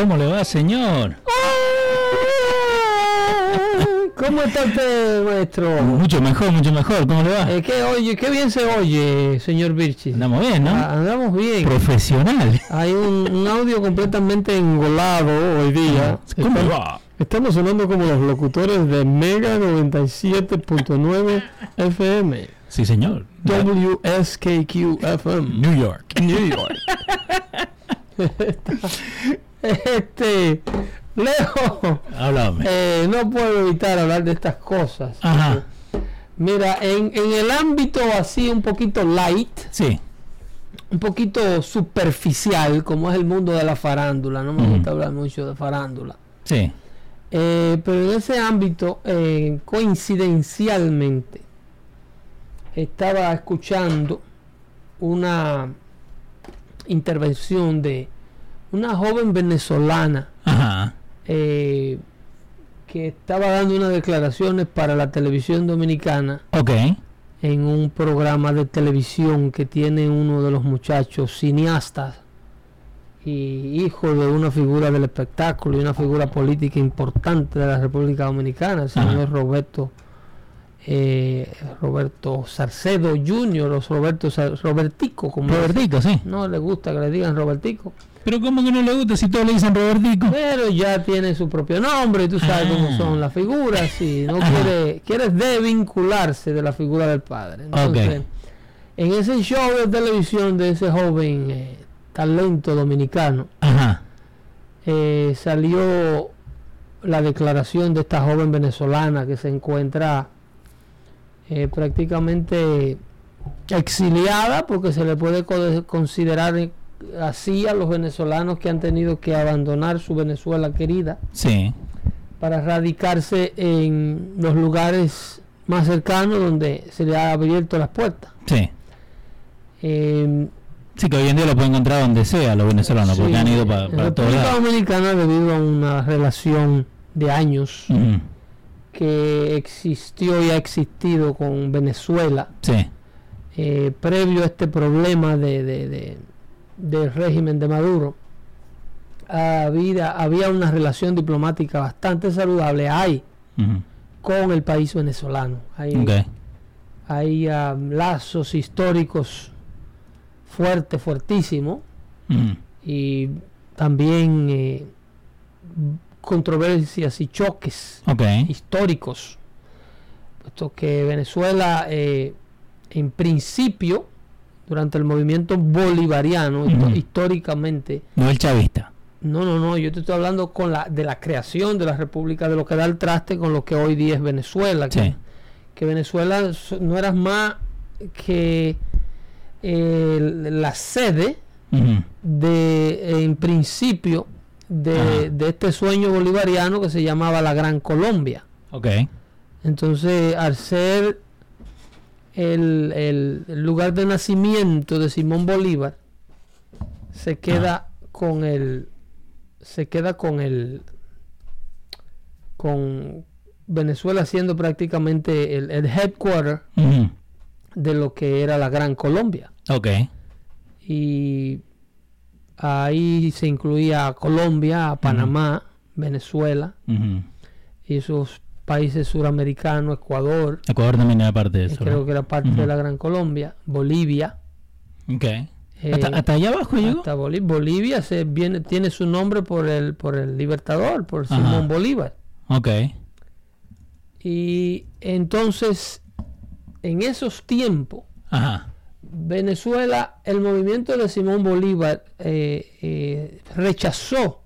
¿Cómo le va, señor? ¿Cómo está usted, nuestro? Mucho mejor, mucho mejor. ¿Cómo le va? Eh, ¿qué, oye, qué bien se oye, señor Birchis. Andamos bien, ¿no? Ah, andamos bien. Profesional. Hay un, un audio completamente engolado hoy día. ¿Cómo Estamos- va? Estamos sonando como los locutores de Mega 97.9 FM. Sí, señor. WSKQ FM. New York. New York. este, Leo, Háblame. eh, no puedo evitar hablar de estas cosas. Ajá. Mira, en, en el ámbito así un poquito light, Sí. un poquito superficial, como es el mundo de la farándula, no me gusta hablar mucho de farándula. Sí. Eh, pero en ese ámbito, eh, coincidencialmente, estaba escuchando una intervención de una joven venezolana Ajá. eh, que estaba dando unas declaraciones para la televisión dominicana en un programa de televisión que tiene uno de los muchachos cineastas y hijo de una figura del espectáculo y una figura política importante de la República Dominicana, el señor Ajá. Roberto eh, Roberto Sarcedo Jr. o Roberto Robertico, como Robertico, sí. no le gusta que le digan Robertico, Pero ¿cómo que no le gusta si todos le dicen Robertico? pero ya tiene su propio nombre y tú sabes Ah. cómo son las figuras y no Ajá. quiere quiere desvincularse de la figura del padre. Entonces, Ok. en ese show de televisión de ese joven eh, talento dominicano, Ajá. eh, salió la declaración de esta joven venezolana que se encuentra eh, prácticamente exiliada porque se le puede co- considerar así a los venezolanos que han tenido que abandonar su Venezuela querida Sí. para radicarse en los lugares más cercanos donde se le ha abierto las puertas. Sí. Eh, Sí, que hoy en día lo puede encontrar donde sea los venezolanos, porque sí, han ido pa- en para todos República. Dominicana debido a una relación de años que existió y ha existido con Venezuela Sí. eh, previo a este problema de, de- de- del régimen de Maduro había, había una relación diplomática bastante saludable hay con el país venezolano. Hay, hay ah, lazos históricos fuertes fuertísimos y también eh, controversias y choques históricos, puesto que Venezuela eh, en principio, durante el movimiento bolivariano, históricamente, No el chavista. no, no, no, yo te estoy hablando con la, de la creación de la República, de lo que da el traste con lo que hoy día es Venezuela, que, Sí. que Venezuela no era más que eh, la sede de en principio de, de este sueño bolivariano que se llamaba la Gran Colombia. Ok. Entonces, al ser el, el- el lugar de nacimiento de Simón Bolívar, se queda con el se queda con el con Venezuela siendo prácticamente el, el headquarter de lo que era la Gran Colombia. Ok. y ahí se incluía a Colombia, a Panamá, Venezuela. Y esos países suramericanos, Ecuador, Ecuador también era parte de que eso. creo ¿no? que era parte de la Gran Colombia, Bolivia. Ok. eh, hasta, hasta allá abajo llegó. hasta Boli- Bolivia se viene, tiene su nombre por el, por el libertador, por Ajá. Simón Bolívar. Ok. Y entonces, en esos tiempos, Ajá. Venezuela, el movimiento de Simón Bolívar eh, eh, rechazó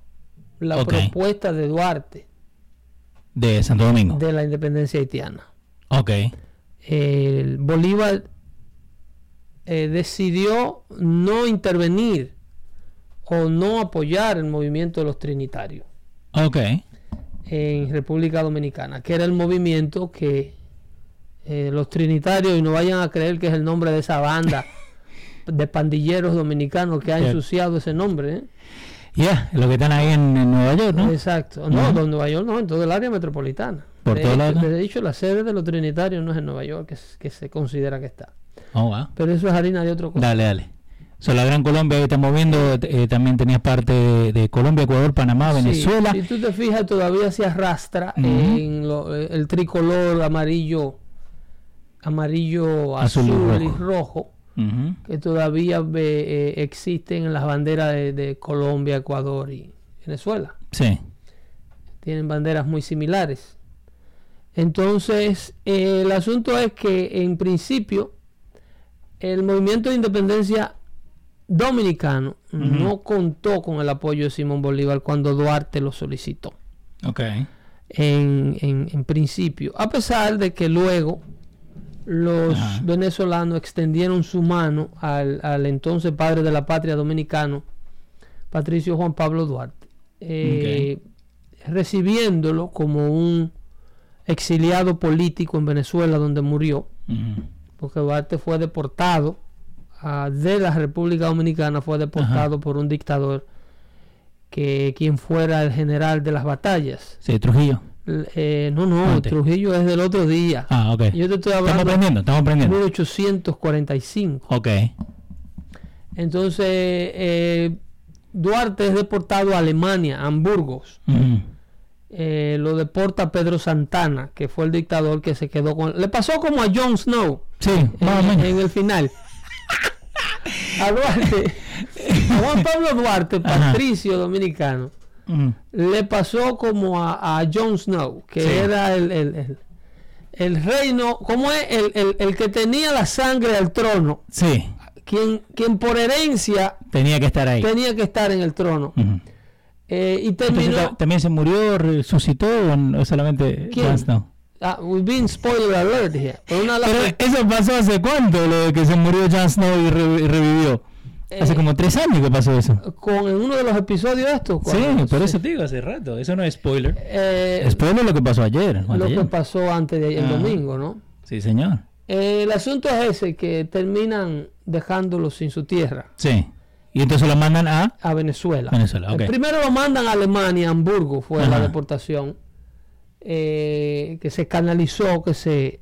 la propuesta de Duarte De Santo Domingo. de la independencia haitiana. Ok. El Bolívar eh, decidió no intervenir o no apoyar el movimiento de los trinitarios Ok. en República Dominicana, que era el movimiento que eh, los trinitarios, y no vayan a creer que es el nombre de esa banda de pandilleros dominicanos que ha ensuciado ese nombre. ¿eh? Ya, los que están ahí en, en Nueva York, ¿no? Exacto. No, en Nueva York no, en todo el área metropolitana. Por de, todo hecho, lado. de hecho, la sede de los trinitarios no es en Nueva York, que, es- que se considera que está. Oh, wow. Pero eso es harina de otro cosa. Dale, dale. So, la Gran Colombia que estamos viendo, eh, también tenías parte de, de Colombia, Ecuador, Panamá, Sí, Venezuela. si tú te fijas, todavía se arrastra en lo- eh, el tricolor amarillo, amarillo, Azul azul, y y rojo. Que todavía ve- eh, existen en las banderas de, de Colombia, Ecuador y Venezuela. Sí. Tienen banderas muy similares. Entonces, eh, el asunto es que en principio el movimiento de independencia dominicano no contó con el apoyo de Simón Bolívar cuando Duarte lo solicitó. Ok. En, en- en principio, a pesar de que luego los Ajá. venezolanos extendieron su mano al, al entonces padre de la patria dominicano, Patricio Juan Pablo Duarte, eh, recibiéndolo como un exiliado político en Venezuela donde murió, porque Duarte fue deportado de la República Dominicana, fue deportado por un dictador que quien fuera el general de las batallas. Sí, Trujillo. Eh, no, no, Antes. Trujillo es del otro día. Ah, ok. Yo te estoy Estamos hablando de aprendiendo, estamos aprendiendo. 1845. Ok. Entonces, eh, Duarte es deportado a Alemania, a Hamburgos. Eh, lo deporta Pedro Santana, que fue el dictador que se quedó con... Le pasó como a Jon Snow Sí, en, el final. A Duarte, a Juan Pablo Duarte, Ajá. patricio le pasó como a, a Jon Snow, que Sí. era el, el, el- el reino, ¿cómo es? El, el- el que tenía la sangre al trono, Sí, quien, quien por herencia tenía que estar ahí. tenía que estar en el trono. Eh, y terminó... ta- ¿También se murió, resucitó o solamente. Jon Snow? Ah, we've been spoiler alert here. Pero eso pasó hace cuánto, lo de que se murió Jon Snow y, re- y revivió. Hace Eh, como tres años que pasó eso. con en uno de los episodios de estos. Sí, por eso te digo, hace rato. Eso no es spoiler. Eh, Spoiler es lo que pasó ayer. lo que pasó antes de el Ajá. domingo, ¿no? Sí, señor. Eh, el asunto es ese, que terminan dejándolo sin su tierra, Sí. Y entonces lo mandan a... a Venezuela. Venezuela, Eh, ok. Primero lo mandan a Alemania, a Hamburgo, fue la deportación, eh, que se canalizó, que se,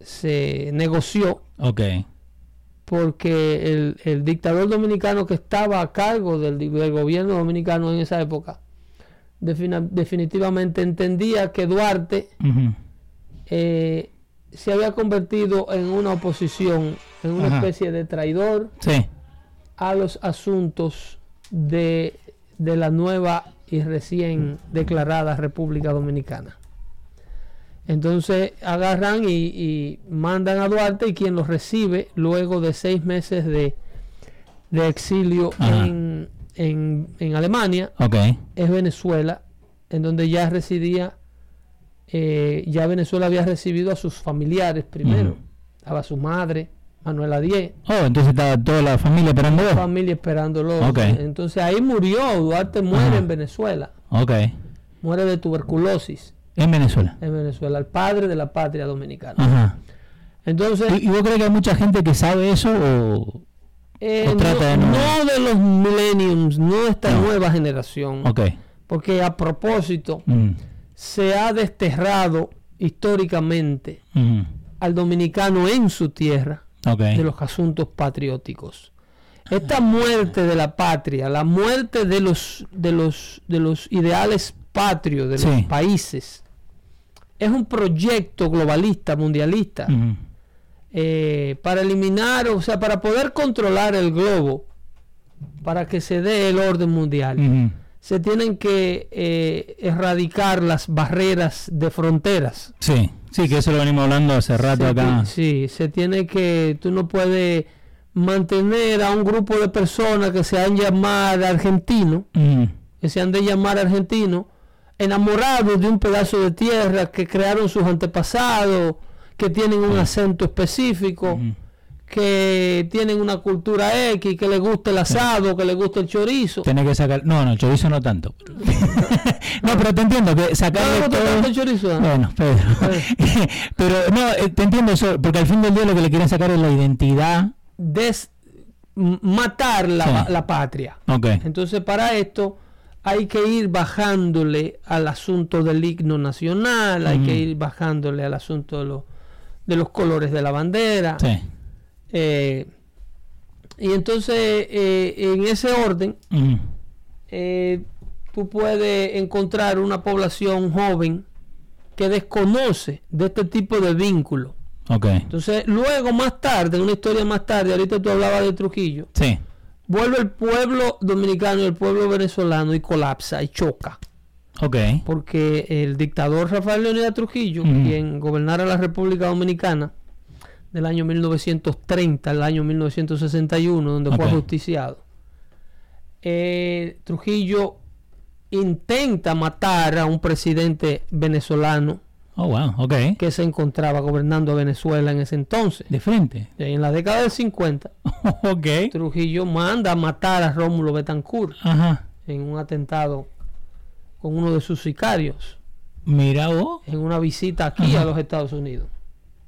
se negoció, Ok. Porque el, el dictador dominicano que estaba a cargo del, del gobierno dominicano en esa época, defina- definitivamente entendía que Duarte eh, se había convertido en una oposición, en una Ajá. especie de traidor Sí. a los asuntos de, de la nueva y recién declarada República Dominicana. Entonces agarran y, y mandan a Duarte y quien los recibe luego de seis meses de, de exilio en, en- en Alemania es Venezuela, en donde ya residía, eh, ya Venezuela había recibido a sus familiares primero, Ujú. a su madre, Manuela Diez, Oh, entonces estaba toda la familia esperando. vos. familia esperándolo. Entonces ahí murió, Duarte muere Ajá. en Venezuela, Ok. muere de tuberculosis En Venezuela. en Venezuela, el padre de la patria dominicana. Ajá. Entonces, ¿Y, y vos crees que hay mucha gente que sabe eso o...? eh, o trata de no, de los millenniums, no de esta No. nueva generación, Ok. porque a propósito Mm. se ha desterrado históricamente Ujú. al dominicano en su tierra de los asuntos patrióticos. Esta muerte de la patria, la muerte de los, de los, de los ideales patrios de los países, es un proyecto globalista, mundialista, eh, para eliminar, o sea, para poder controlar el globo, para que se dé el orden mundial. Se tienen que eh, erradicar las barreras de fronteras. Sí, sí, que eso lo venimos hablando hace rato Se acá. Sí, se tiene que, tú no puedes mantener a un grupo de personas que se han llamado argentinos, que se han de llamar argentinos, enamorados de un pedazo de tierra que crearon sus antepasados, que tienen un acento específico, que tienen una cultura X, que les gusta el asado, que les gusta el chorizo. Tenés que sacar. No, no, el chorizo no tanto. no, pero te entiendo que ¿No sacarle le gusta todo- el chorizo? Bueno, Pedro. pero no, eh, te entiendo eso, porque al fin del día lo que le quieren sacar es la identidad. Des- matar la, Sí. la patria. Ok. Entonces, para esto hay que ir bajándole al asunto del himno nacional, hay que Ujú. ir bajándole al asunto de, los de los colores de la bandera. Sí. Eh, y entonces, eh, en ese orden, Ujú. eh, tú puedes encontrar una población joven que desconoce de este tipo de vínculos. Ok. Entonces, luego, más tarde, una historia más tarde, ahorita tú hablabas de Trujillo, Sí. Vuelve el pueblo dominicano y el pueblo venezolano y colapsa y choca. Porque el dictador Rafael Leonidas Trujillo, Ujú. quien gobernara la República Dominicana del año 1930 al año 1961, donde fue ajusticiado, eh, Trujillo intenta matar a un presidente venezolano Oh, wow. Ok. que se encontraba gobernando Venezuela en ese entonces. De frente. En la década del 50, ok. Trujillo manda a matar a Rómulo Betancourt Ajá. en un atentado con uno de sus sicarios Mira vos. en una visita aquí Ajá. a los Estados Unidos.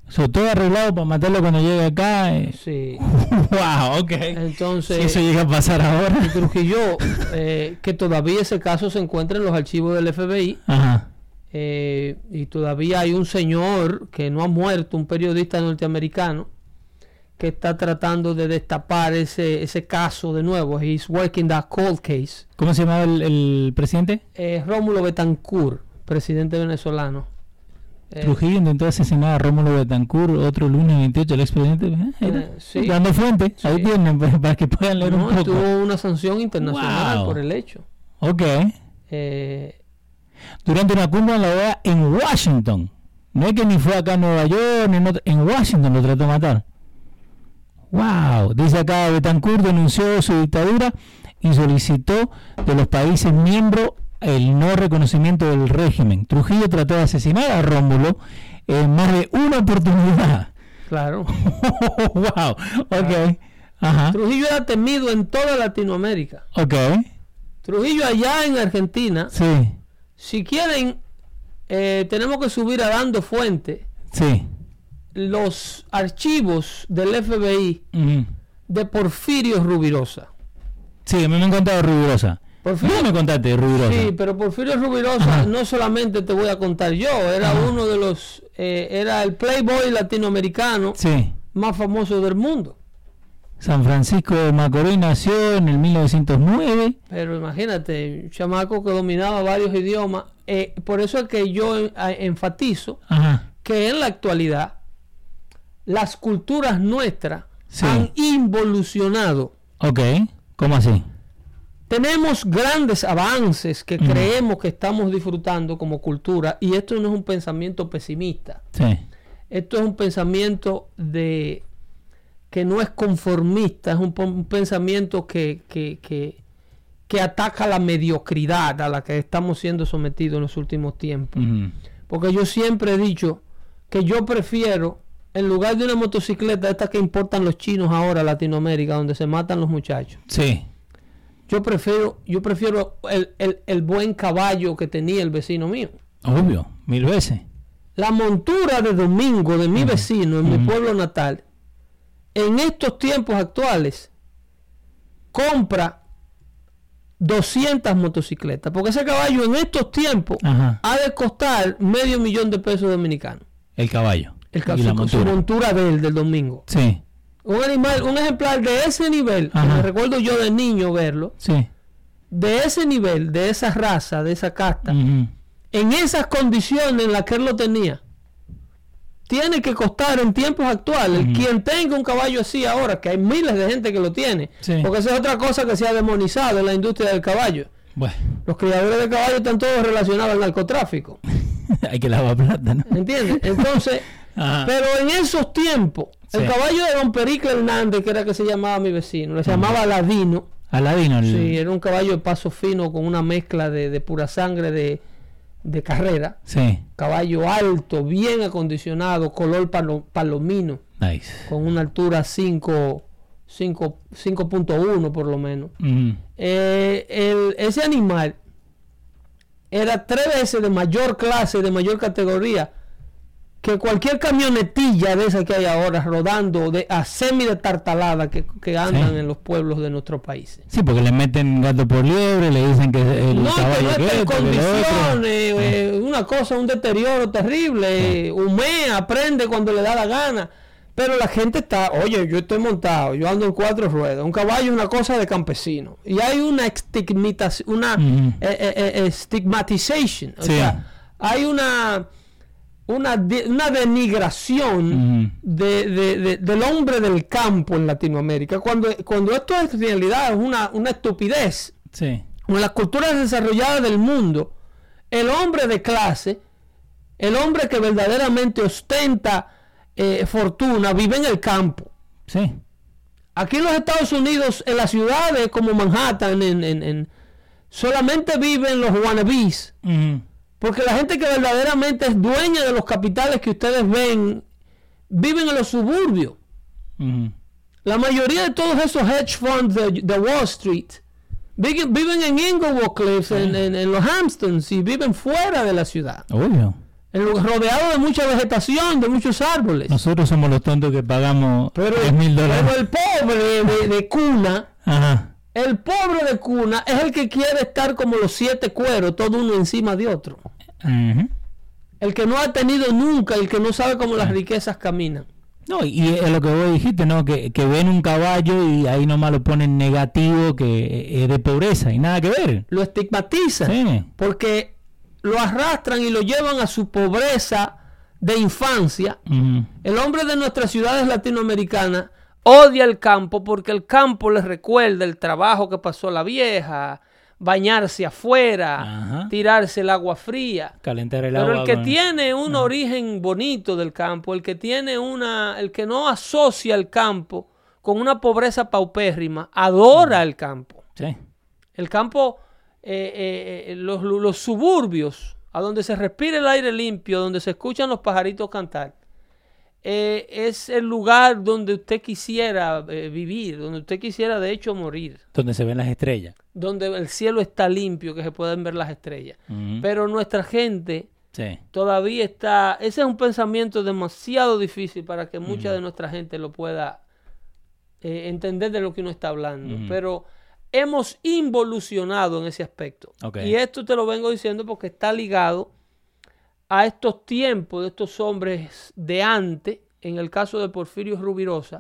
So, todo arreglado para matarlo cuando llegue acá. eh. Sí. wow, ok. Entonces, Si eso llega a pasar ahora. Trujillo, eh, que todavía ese caso se encuentra en los archivos del FBI, Ajá. Eh, y todavía hay un señor que no ha muerto, un periodista norteamericano, que está tratando de destapar ese, ese caso de nuevo. He's working that cold case. ¿Cómo se llamaba el, el presidente? Eh, Rómulo Betancourt, presidente venezolano. Eh, Trujillo intentó asesinar a Rómulo Betancourt otro lunes 28, el expresidente. Eh, Eh, sí. Dando fuente. Ahí tienen para, para que puedan leer no, un poco. tuvo una sanción internacional Wow. por el hecho. Ok. Eh, Durante una cumbre en la OEA en Washington. No es que ni fue acá en Nueva York, ni en, otro- en Washington lo trató de matar. Wow. Dice acá, Betancourt denunció su dictadura y solicitó de los países miembros el no reconocimiento del régimen. Trujillo trató de asesinar a Rómulo en más de una oportunidad. claro. wow. Ok. Ajá. Trujillo era temido en toda Latinoamérica. Ok. Trujillo allá en Argentina, Sí. Si quieren, eh, tenemos que subir a dando fuente Sí. los archivos del FBI de Porfirio Rubirosa. Sí, a mí me han contado Rubirosa. Porfirio, ¿Qué me contaste Rubirosa? sí, pero Porfirio Rubirosa Ajá. no solamente te voy a contar yo, era Ajá. uno de los, eh, era el Playboy latinoamericano Sí. más famoso del mundo. San Francisco de Macorís nació en el 1909. Pero imagínate, un chamaco que dominaba varios idiomas. Eh, por eso es que yo enfatizo Ajá. que en la actualidad las culturas nuestras Sí. han involucionado. Ok. ¿Cómo así? Tenemos grandes avances que Ujú. creemos que estamos disfrutando como cultura y esto no es un pensamiento pesimista. Sí. Esto es un pensamiento de que no es conformista, es un, pensamiento que, que, que, que ataca la mediocridad a la que estamos siendo sometidos en los últimos tiempos. Porque yo siempre he dicho que yo prefiero, en lugar de una motocicleta, esta que importan los chinos ahora a Latinoamérica, donde se matan los muchachos, Sí. yo prefiero, yo prefiero el, el- el buen caballo que tenía el vecino mío. Obvio. Mil veces. La montura de domingo de mi vecino en mi pueblo natal, en estos tiempos actuales, compra 200 motocicletas. Porque ese caballo en estos tiempos Ajá. ha de costar medio millón de pesos dominicanos. El caballo. El la su montura. montura de él del domingo. Sí. Un animal, un ejemplar de ese nivel, me recuerdo yo de niño verlo, Sí. de ese nivel, de esa raza, de esa casta, en esas condiciones en las que él lo tenía, tiene que costar en tiempos actuales. Ujú. Quien tenga un caballo así ahora, que hay miles de gente que lo tiene, Sí. porque esa es otra cosa que se ha demonizado en la industria del caballo. Bueno, Los criadores de caballos están todos relacionados al narcotráfico. hay que lavar plata, ¿no? ¿Entiendes? Entonces, pero en esos tiempos, el caballo de Don Pericle Hernández, que era que se llamaba mi vecino, le llamaba Ladino. Aladino. el- Sí, era un caballo de paso fino con una mezcla de, de pura sangre de, de carrera. Sí, Caballo alto, bien acondicionado, color palo- palomino, nice. con una altura 5, 5 5.1 por lo menos. Eh, el- ese animal era tres veces de mayor clase, de mayor categoría, que cualquier camionetilla de esa que hay ahora rodando de a semi de tartalada que, que andan Sí. en los pueblos de nuestros países. Sí, porque le meten gato por liebre, le dicen que el No, que caballo no está en que lo otro. condiciones, eh, una cosa, un deterioro terrible, eh, humea, prende cuando le da la gana. Pero la gente está, oye, yo estoy montado, yo ando en cuatro ruedas. Un caballo es una cosa de campesino. Y hay una estigmatización, una eh, eh, stigmatization. O Sí. sea, hay una, una, de- una denigración de- de- de- del hombre del campo en Latinoamérica. Cuando, cuando esto es realidad, es una, una estupidez Sí. en las culturas desarrolladas del mundo, el hombre de clase, el hombre que verdaderamente ostenta eh, fortuna, vive en el campo. Sí. Aquí en los Estados Unidos, en las ciudades como Manhattan, en, en- en- solamente viven los wannabes. Porque la gente que verdaderamente es dueña de los capitales que ustedes ven, viven en los suburbios. La mayoría de todos esos hedge funds de, de Wall Street viven, viven en Inglewood Cliffs, en, en- en los Hamptons y viven fuera de la ciudad, Obvio. en rodeados de mucha vegetación, de muchos árboles. Nosotros somos los tontos que pagamos pero, 10 mil pero dólares. el pobre de, de cuna, Ajá. El pobre de cuna es el que quiere estar como los siete cueros, todo uno encima de otro. El que no ha tenido nunca, el que no sabe cómo las riquezas caminan. No, y es lo que vos dijiste, ¿no? Que, que ven un caballo y ahí nomás lo ponen negativo, que es de pobreza y nada que ver. Lo estigmatizan. Sí. porque lo arrastran y lo llevan a su pobreza de infancia. El hombre de nuestras ciudades latinoamericanas odia el campo porque el campo les recuerda el trabajo que pasó la vieja, bañarse afuera, Ajá. tirarse el agua fría. Calentar el Pero agua. el que con- tiene un origen bonito del campo, el que tiene una, el que no asocia el campo con una pobreza paupérrima, adora el campo. Sí. El campo, eh, eh, eh, los, los suburbios, a donde se respira el aire limpio, donde se escuchan los pajaritos cantar, eh, es el lugar donde usted quisiera eh, vivir, donde usted quisiera de hecho morir, Donde se ven las estrellas. donde el cielo está limpio, que se pueden ver las estrellas. Pero nuestra gente Sí. todavía está, ese es un pensamiento demasiado difícil para que mucha de nuestra gente lo pueda eh, entender de lo que uno está hablando. Pero hemos involucionado en ese aspecto. Y esto te lo vengo diciendo porque está ligado a estos tiempos de estos hombres de antes, en el caso de Porfirio Rubirosa.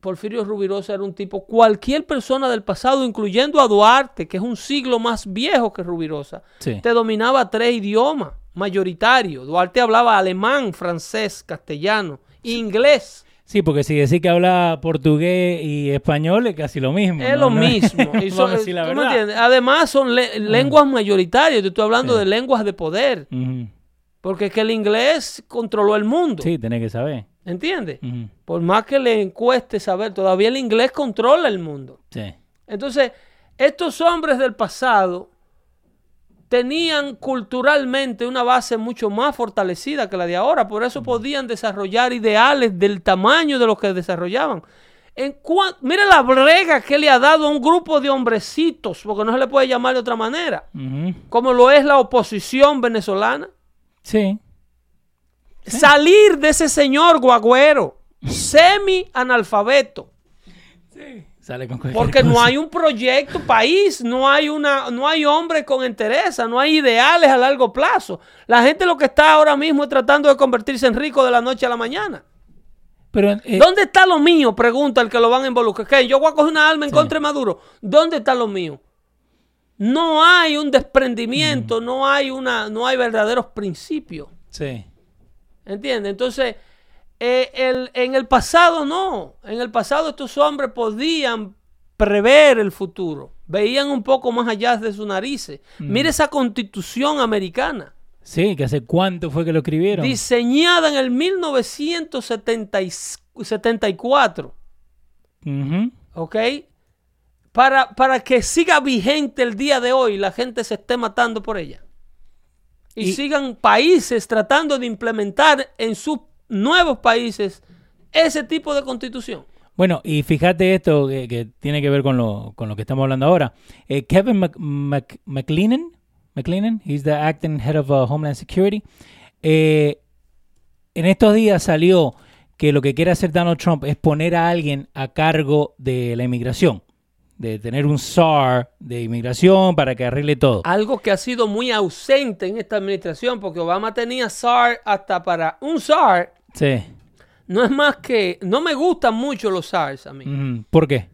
Porfirio Rubirosa era un tipo, cualquier persona del pasado, incluyendo a Duarte, que es un siglo más viejo que Rubirosa, Sí. te dominaba tres idiomas mayoritarios. Duarte hablaba alemán, francés, castellano, inglés. Sí, porque si decís que habla portugués y español es casi lo mismo. Es ¿no? lo No mismo. Y Vamos son- a decir la ¿tú me verdad. entiendes? Además, son le- lenguas mayoritarias. Te estoy hablando Sí. de lenguas de poder. Ujú. Porque es que el inglés controló el mundo. Sí, tenés que saber. ¿Entiendes? Por más que le encueste saber, todavía el inglés controla el mundo. Sí. Entonces, estos hombres del pasado tenían culturalmente una base mucho más fortalecida que la de ahora, por eso podían desarrollar ideales del tamaño de los que desarrollaban. En Mira la brega que le ha dado a un grupo de hombrecitos, porque no se le puede llamar de otra manera, como lo es la oposición venezolana. Sí. Salir de ese señor guagüero, semi-analfabeto. Sale con Porque no hay un proyecto país, no hay una, no hay hombre con interés, no hay ideales a largo plazo. La gente lo que está ahora mismo es tratando de convertirse en rico de la noche a la mañana. Pero, eh, ¿Dónde está lo mío? Pregunta el que lo van a involucrar. ¿Qué? Yo voy a coger una alma en Sí. contra de Maduro. ¿Dónde está lo mío? No hay un desprendimiento, no hay una, no hay verdaderos principios. sí. ¿Entiendes? Entonces, eh, el- en el pasado no. En el pasado estos hombres podían prever el futuro. veían un poco más allá de sus narices. Mm. Mire esa constitución americana, Sí, que hace cuánto fue que lo escribieron. diseñada en el 1974, Ujú. ¿ok? Para, para que siga vigente el día de hoy, la gente se esté matando por ella. Y, Y- sigan países tratando de implementar en sus nuevos países ese tipo de constitución. Bueno, y fíjate esto que, que tiene que ver con lo, con lo que estamos hablando ahora. Eh, Kevin Mc- Mc- McLennan, McLennan, he's the acting head of uh, Homeland Security. Eh, en estos días salió que lo que quiere hacer Donald Trump es poner a alguien a cargo de la inmigración, de tener un SAR de inmigración para que arregle todo. Algo que ha sido muy ausente en esta administración, porque Obama tenía SAR hasta para un SAR. Sí. No es más que, no me gustan mucho los SARs a mí. ¿Por qué?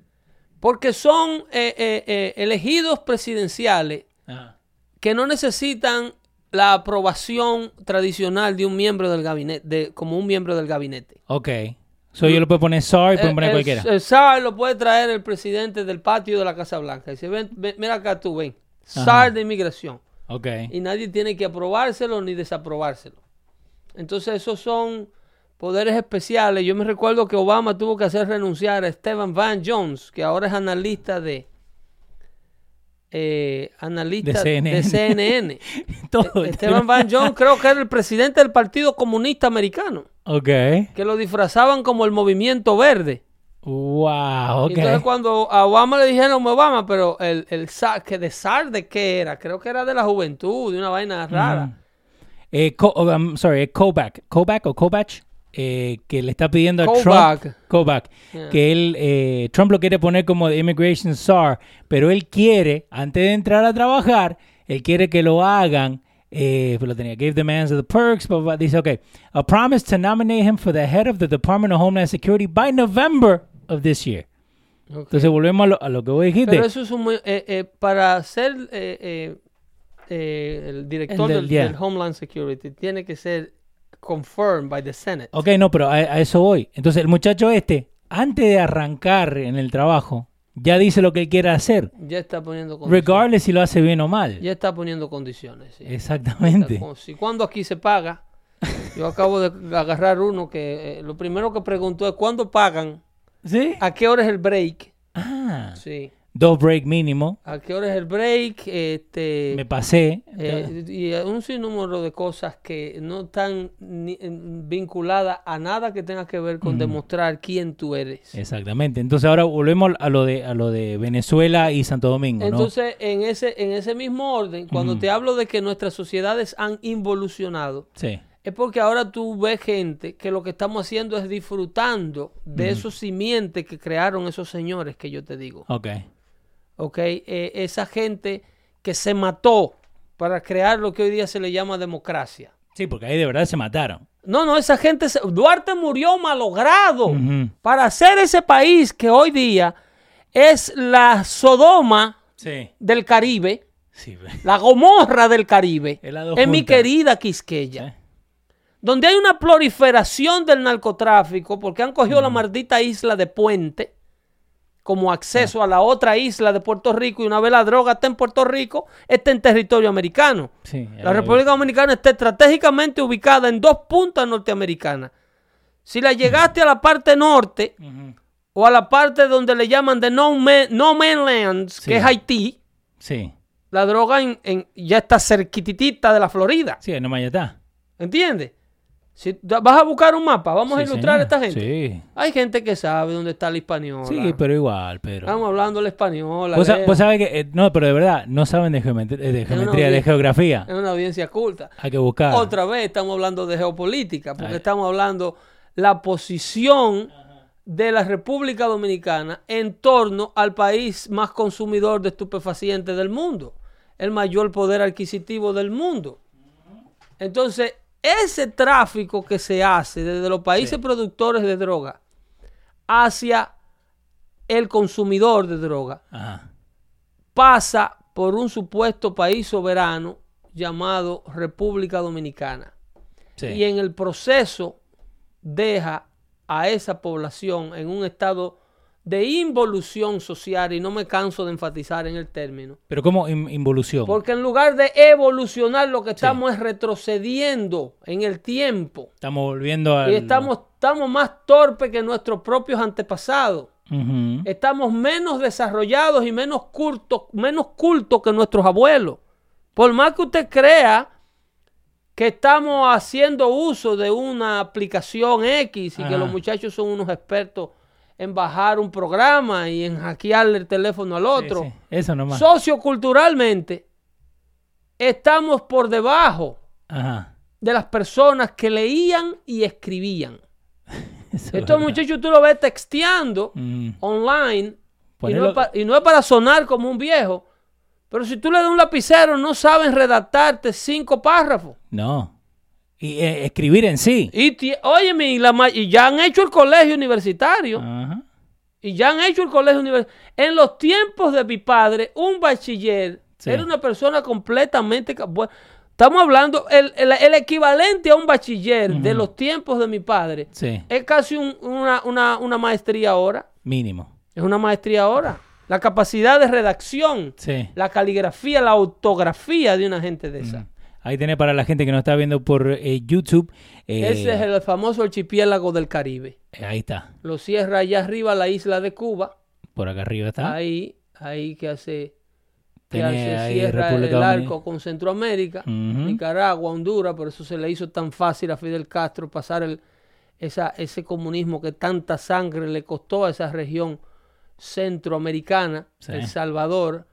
porque son eh, eh, eh, elegidos presidenciales que no necesitan la aprobación tradicional de un miembro del gabinete, de, como un miembro del gabinete. Ok. So yo le puedo poner SAR y pueden poner el- cualquiera. el SAR lo puede traer el presidente del patio de la Casa Blanca. Dice, ven, ven, mira acá tú, ven. SAR Ajá. de inmigración. Ok. y nadie tiene que aprobárselo ni desaprobárselo. Entonces esos son poderes especiales. Yo me recuerdo que Obama tuvo que hacer renunciar a Esteban Van Jones, que ahora es analista de eh, analista De de CNN. CNN. Todo. Esteban Van Jones creo que era el presidente del Partido Comunista Americano, Ok. que lo disfrazaban como el Movimiento Verde. Wow, ok. Entonces cuando a Obama le dijeron Obama, pero el, el SAR, que de SAR de qué era, creo que era de la juventud, de una vaina rara. Mm. Eh, Co- oh, I'm sorry, eh, Kobach. Kobach o Kobach, eh, que le está pidiendo a Kobach. Trump. Kobach. Yeah. Que él, eh, Trump lo quiere poner como de Immigration Czar, pero él quiere, antes de entrar a trabajar, él quiere que lo hagan. Eh, pues lo tenía, gave the man the perks, blah, blah, blah. dice, ok, a promise to nominate him for the head of the Department of Homeland Security by November of this year. Entonces volvemos a lo, a lo que vos dijiste. Pero eso es un muy- eh, eh, para ser eh, eh, eh, el director El del- del, yeah. del Homeland Security tiene que ser confirmed by the Senate. Ok, no, pero a, a eso voy. Entonces, el muchacho este, antes de arrancar en el trabajo, ya dice lo que él quiere hacer, Ya está poniendo condiciones. regardless si lo hace bien o mal. Ya está poniendo condiciones. sí. Exactamente. Si cuando aquí se paga, yo acabo de agarrar uno que eh, lo primero que preguntó es cuándo pagan, ¿Sí? a qué hora es el break, Ah, sí, dos break mínimo. a qué hora es el break, este, Me pasé. Eh, y un sinnúmero de cosas que no están ni- en- vinculadas a nada que tenga que ver con demostrar quién tú eres. Exactamente. Entonces ahora volvemos a lo de a lo de Venezuela y Santo Domingo, ¿no? Entonces, en ese, en ese mismo orden, cuando te hablo de que nuestras sociedades han involucionado, Sí. es porque ahora tú ves gente que lo que estamos haciendo es disfrutando de esos simientes que crearon esos señores que yo te digo. Ok. ¿Ok? Eh, esa gente que se mató para crear lo que hoy día se le llama democracia. Sí, porque ahí de verdad se mataron. No, no, esa gente, se- Duarte murió malogrado para hacer ese país que hoy día es la Sodoma Sí. del Caribe, Sí. la Gomorra del Caribe, Es en mi juntas. querida Quisqueya, donde hay una proliferación del narcotráfico porque han cogido la maldita isla de Puente como acceso a la otra isla de Puerto Rico y una vez la droga está en Puerto Rico, está en territorio americano. Sí, La República Dominicana está estratégicamente ubicada en dos puntas norteamericanas. Si la llegaste a la parte norte o a la parte donde le llaman de no, man, no Manlands, Sí. que es Haití, Sí. la droga en- en- ya está cerquititita de la Florida. Sí, nomás ya está. ¿Entiendes? Si vas a buscar un mapa, vamos a ilustrar a esta gente. Sí. Hay gente que sabe dónde está la española. Sí, pero igual, pero. Estamos hablando la española. Vos, vos sabés que. eh, no, pero de verdad, no saben de, geometría, de geografía. Es una audiencia culta. Hay que buscar. Otra vez estamos hablando de geopolítica, porque Ay. estamos hablando la posición de la República Dominicana en torno al país más consumidor de estupefacientes del mundo, el mayor poder adquisitivo del mundo. Entonces, ese tráfico que se hace desde los países productores de droga hacia el consumidor de droga Ajá. pasa por un supuesto país soberano llamado República Dominicana. Sí. Y en el proceso deja a esa población en un estado de involución social y no me canso de enfatizar en el término. Pero ¿cómo in- involución? Porque en lugar de evolucionar lo que estamos es retrocediendo en el tiempo. Estamos volviendo al... Y estamos, estamos más torpes que nuestros propios antepasados. Estamos menos desarrollados y menos cultos, menos cultos que nuestros abuelos. Por más que usted crea que estamos haciendo uso de una aplicación X y que los muchachos son unos expertos en bajar un programa y en hackearle el teléfono al Sí, otro. sí, Eso nomás. Socioculturalmente, estamos por debajo Ajá. de las personas que leían y escribían. Eso es Estos verdad. muchachos tú lo ves texteando Mm. online y no, es pa- y no es para sonar como un viejo. Pero si tú le das un lapicero, no saben redactarte cinco párrafos. No. Y eh, escribir en sí. Y, óyeme, y, la y ya han hecho el colegio universitario. Ajá. Y ya han hecho el colegio universitario. En los tiempos de mi padre, un bachiller Sí. era una persona completamente... Estamos hablando, el, el- el equivalente a un bachiller de los tiempos de mi padre Sí. es casi un- una, una- una maestría ahora. Mínimo. Es una maestría ahora. La capacidad de redacción, Sí. la caligrafía, la autografía de una gente de esa. Ahí tenés para la gente que nos está viendo por eh, YouTube. eh, Ese es el famoso archipiélago del Caribe. eh, Ahí está. Lo cierra allá arriba la isla de Cuba. Por acá arriba está. Ahí, ahí que hace, que hace ahí cierra el arco con Centroamérica. Nicaragua, Honduras, por eso se le hizo tan fácil a Fidel Castro pasar el, esa, ese comunismo que tanta sangre le costó a esa región centroamericana, Sí. El Salvador.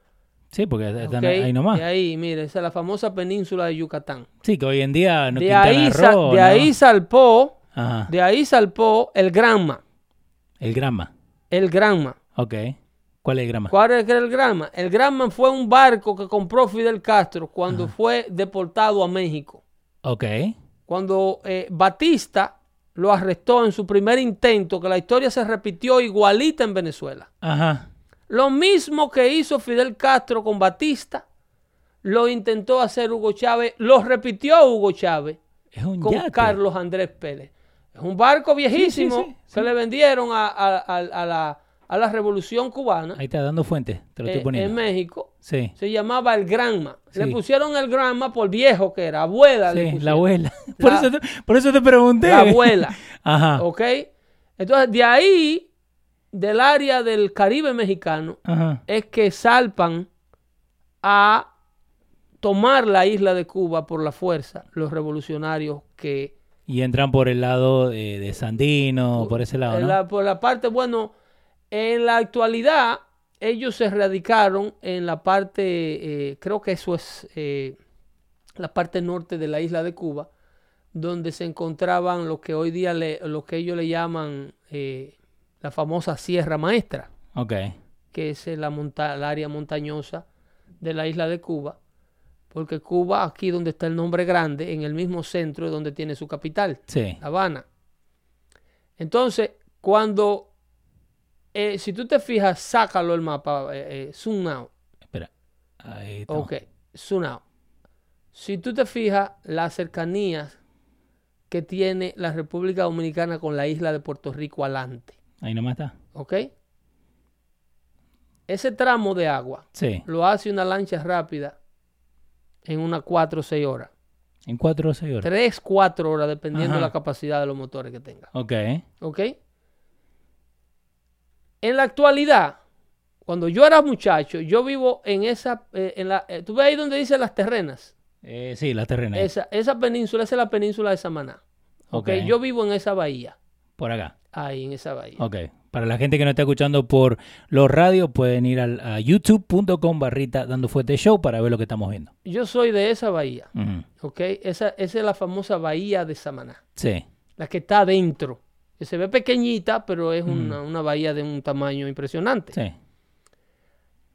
Sí, porque están ¿ok? ahí nomás. De ahí, mire, esa es la famosa península de Yucatán. Sí, que hoy en día no de ahí, Roo, de ¿no? ahí salpó, Ajá. de ahí salpó el Granma. El grama. El Granma. Ok. ¿Cuál es el grama? ¿Cuál es el Granma? El Granma fue un barco que compró Fidel Castro cuando fue deportado a México. Ok. Cuando eh, Batista lo arrestó en su primer intento, que la historia se repitió igualita en Venezuela. Ajá. Lo mismo que hizo Fidel Castro con Batista, lo intentó hacer Hugo Chávez, lo repitió Hugo Chávez con yate. Carlos Andrés Pérez. Es un barco viejísimo Sí, sí, sí, que le vendieron a, a- a- a la, a la revolución cubana Ahí está dando fuente. Te lo eh, estoy poniendo. en México. Sí. Se llamaba el Granma. Le Sí. pusieron el Granma por viejo que era, abuela. le Sí, pusieron. la abuela. Por, La- eso te, por eso te pregunté. La abuela. Ajá. ¿Ok? Entonces, de ahí, del área del Caribe mexicano, Ajá. es que salpan a tomar la isla de Cuba por la fuerza los revolucionarios que Y entran por el lado de, de Sandino, por ese lado, en ¿no? la- por la parte, bueno, en la actualidad ellos se radicaron en la parte, eh, creo que eso es eh, la parte norte de la isla de Cuba, donde se encontraban lo que hoy día le, lo que ellos le llaman eh, la famosa Sierra Maestra, Ok. que es la monta- el área montañosa de la isla de Cuba, porque Cuba, aquí donde está el nombre grande, en el mismo centro donde tiene su capital. Sí. La Habana. Entonces, cuando, eh, si tú te fijas, sácalo el mapa, eh, eh, zoom out. Espera. Ahí está. Ok, zoom out. Si tú te fijas, las cercanías que tiene la República Dominicana con la isla de Puerto Rico adelante. Ahí nomás está. ¿Ok? Ese tramo de agua Sí. lo hace una lancha rápida en unas 4 o 6 horas. En cuatro o seis horas. 3, 4 horas, dependiendo de la capacidad de los motores que tenga. Ok. ¿Ok? En la actualidad, cuando yo era muchacho, yo vivo en esa, eh, en la, eh, tú ves ahí donde dice las terrenas, Eh, sí, la terrena. ahí. esa, esa península, esa es la península de Samaná. ¿Ok? Ok. Yo vivo en esa bahía, Por acá. Ahí en esa bahía. Ok. Para la gente que no está escuchando por los radios, pueden ir al- a youtube.com barrita dando fuerte show para ver lo que estamos viendo. Yo soy de esa bahía, Ujú. ¿ok? Esa, esa es la famosa bahía de Samaná, Sí. la que está adentro, que se ve pequeñita, pero es una, una bahía de un tamaño impresionante. Sí.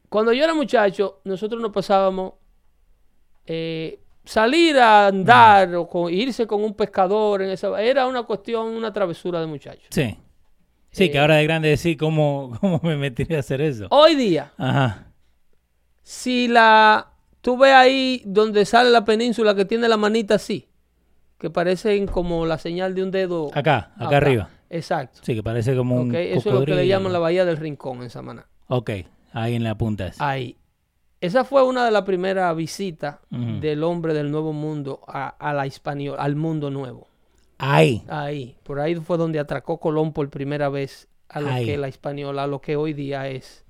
Cuando yo era muchacho, nosotros nos pasábamos eh, salir a andar o con- irse con un pescador en esa era una cuestión, una travesura de muchachos. Sí. Sí, Eh, que ahora de grande decir cómo, cómo me metí a hacer eso. Hoy día, Ajá. si la tú ves ahí donde sale la península que tiene la manita así, que parecen como la señal de un dedo Acá, acá arriba. Exacto. Sí, que parece como un Ok, Eso es lo que le llaman la Bahía del Rincón en Samaná. Ok, ahí en la punta es. Ahí. Esa fue una de las primeras visitas del hombre del Nuevo Mundo a, a la hispaniola, al mundo nuevo. Ahí. Ahí. Por ahí fue donde atracó Colón por primera vez a lo Ahí. que la hispaniola, a lo que hoy día es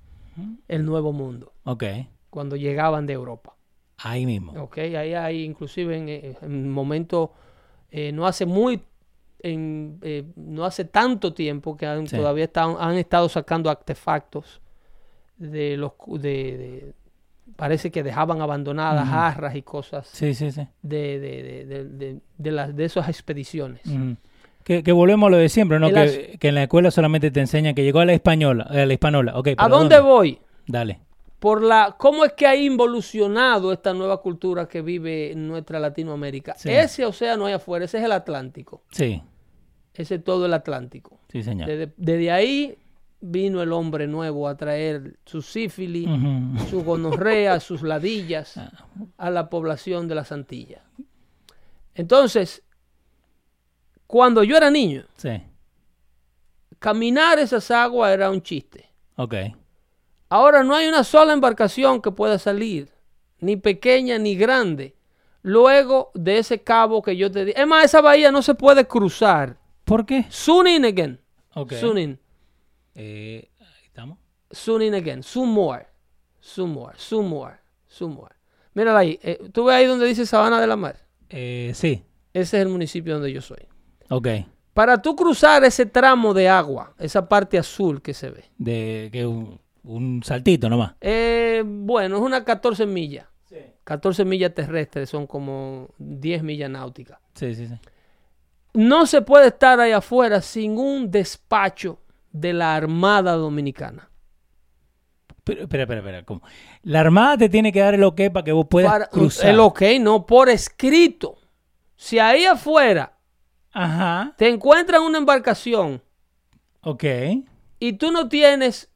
el Nuevo Mundo, Ok, cuando llegaban de Europa. ahí mismo. Ok, ahí hay, inclusive en, eh, en momento, eh, no hace muy, en, eh, no hace tanto tiempo que han- Sí. todavía están, han estado sacando artefactos de los, de, de- parece que dejaban abandonadas jarras y cosas Sí, sí, sí. de, de, de, de, de- de las, de esas expediciones. Que, que volvemos a lo de siempre, ¿no? Que, que en la escuela solamente te enseñan que llegó a la española, a la hispanola. Ok, ¿A ¿pero dónde voy? Dale. Por la, ¿Cómo es que ha involucionado esta nueva cultura que vive en nuestra Latinoamérica? Ese océano ahí afuera, ese es el Atlántico. Sí, Ese es todo el Atlántico. sí, señor. Desde, desde ahí vino el hombre nuevo a traer su sífilis, su gonorrea, sus ladillas Ah. a la población de las Antillas. Entonces, cuando yo era niño, Sí, caminar esas aguas era un chiste. ok. Ahora no hay una sola embarcación que pueda salir, ni pequeña ni grande, luego de ese cabo que yo te di. Es más, esa bahía no se puede cruzar. ¿Por qué? Soon in again. Ok. Soon in. Eh, ahí estamos. Soon in again. Soon more. Soon more. Soon more. Soon more. Mírala ahí. Eh, ¿Tú ves ahí donde dice Sabana de la Mar? Eh, sí, Ese es el municipio donde yo soy. ok. Para tú cruzar ese tramo de agua, esa parte azul que se ve, De que un, un saltito nomás. eh, bueno, es una 14 millas. 14 millas terrestres son como 10 millas náuticas. Sí, sí, sí. No se puede estar ahí afuera sin un despacho de la Armada Dominicana. Pero, espera, espera, espera. ¿cómo? La armada te tiene que dar el ok para que vos puedas Para- cruzar. El ok, no, por escrito. Si ahí afuera Ajá. te encuentran una embarcación Ok. y tú no tienes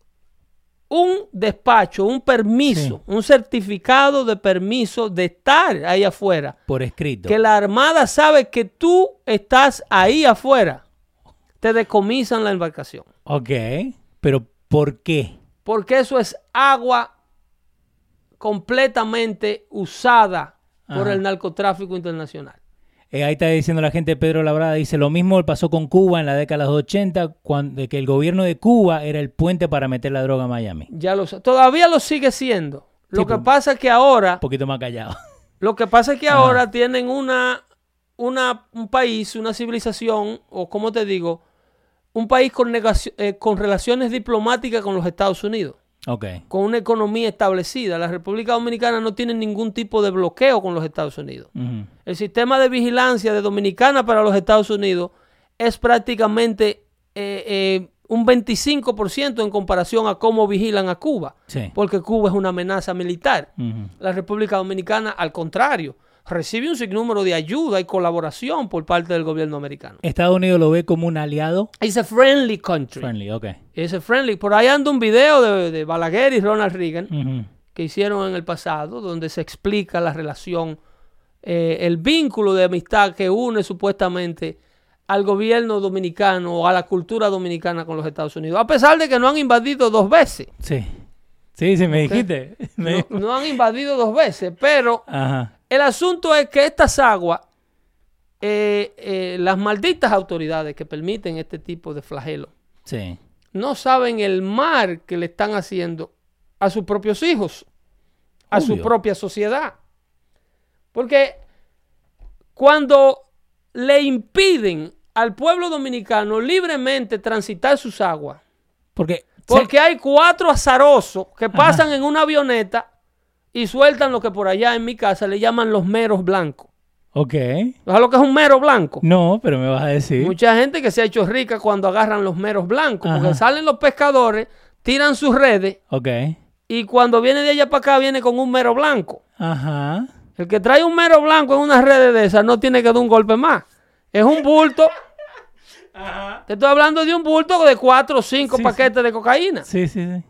un despacho, un permiso, Sí. un certificado de permiso de estar ahí afuera, Por escrito. que la Armada sabe que tú estás ahí afuera, te decomisan la embarcación. Ok. Pero ¿por qué? Porque eso es agua completamente usada por el narcotráfico internacional. Eh, ahí está diciendo la gente, Pedro Labrada dice, lo mismo pasó con Cuba en la década de los 80, cuando, de que el gobierno de Cuba era el puente para meter la droga a Miami. Ya lo todavía lo sigue siendo. Lo Sí, que pasa es que ahora Un poquito más callado. Lo que pasa es que Ajá. ahora tienen una, una, un país, una civilización, o como te digo, un país con, eh, con relaciones diplomáticas con los Estados Unidos, con una economía establecida. La República Dominicana no tiene ningún tipo de bloqueo con los Estados Unidos. El sistema de vigilancia de Dominicana para los Estados Unidos es prácticamente eh, eh, un 25% en comparación a cómo vigilan a Cuba, Sí. porque Cuba es una amenaza militar. La República Dominicana, al contrario, recibe un sinnúmero de ayuda y colaboración por parte del gobierno americano. Estados Unidos lo ve como un aliado Es a friendly country. friendly, ok. Es a friendly. Por ahí anda un video de, de Balaguer y Ronald Reagan que hicieron en el pasado, donde se explica la relación, eh, el vínculo de amistad que une supuestamente al gobierno dominicano o a la cultura dominicana con los Estados Unidos, a pesar de que no han invadido dos veces. Sí. Sí, sí, me dijiste. Me- No, no han invadido dos veces, pero Ajá. El asunto es que estas aguas, eh, eh, las malditas autoridades que permiten este tipo de flagelo, Sí. no saben el mal que le están haciendo a sus propios hijos, a su propia sociedad. Porque cuando le impiden al pueblo dominicano libremente transitar sus aguas, Porque, porque hay cuatro azarosos que pasan en una avioneta y sueltan lo que por allá en mi casa le llaman los meros blancos. ok. ¿Sabes lo que es un mero blanco? No, pero me vas a decir. Mucha gente que se ha hecho rica cuando agarran los meros blancos, porque Ajá. salen los pescadores, tiran sus redes Ok. y cuando viene de allá para acá viene con un mero blanco. Ajá. El que trae un mero blanco en una red de esas no tiene que dar un golpe más. Es un bulto. Te estoy hablando de un bulto de cuatro o cinco Sí, paquetes de cocaína. Sí, sí, sí.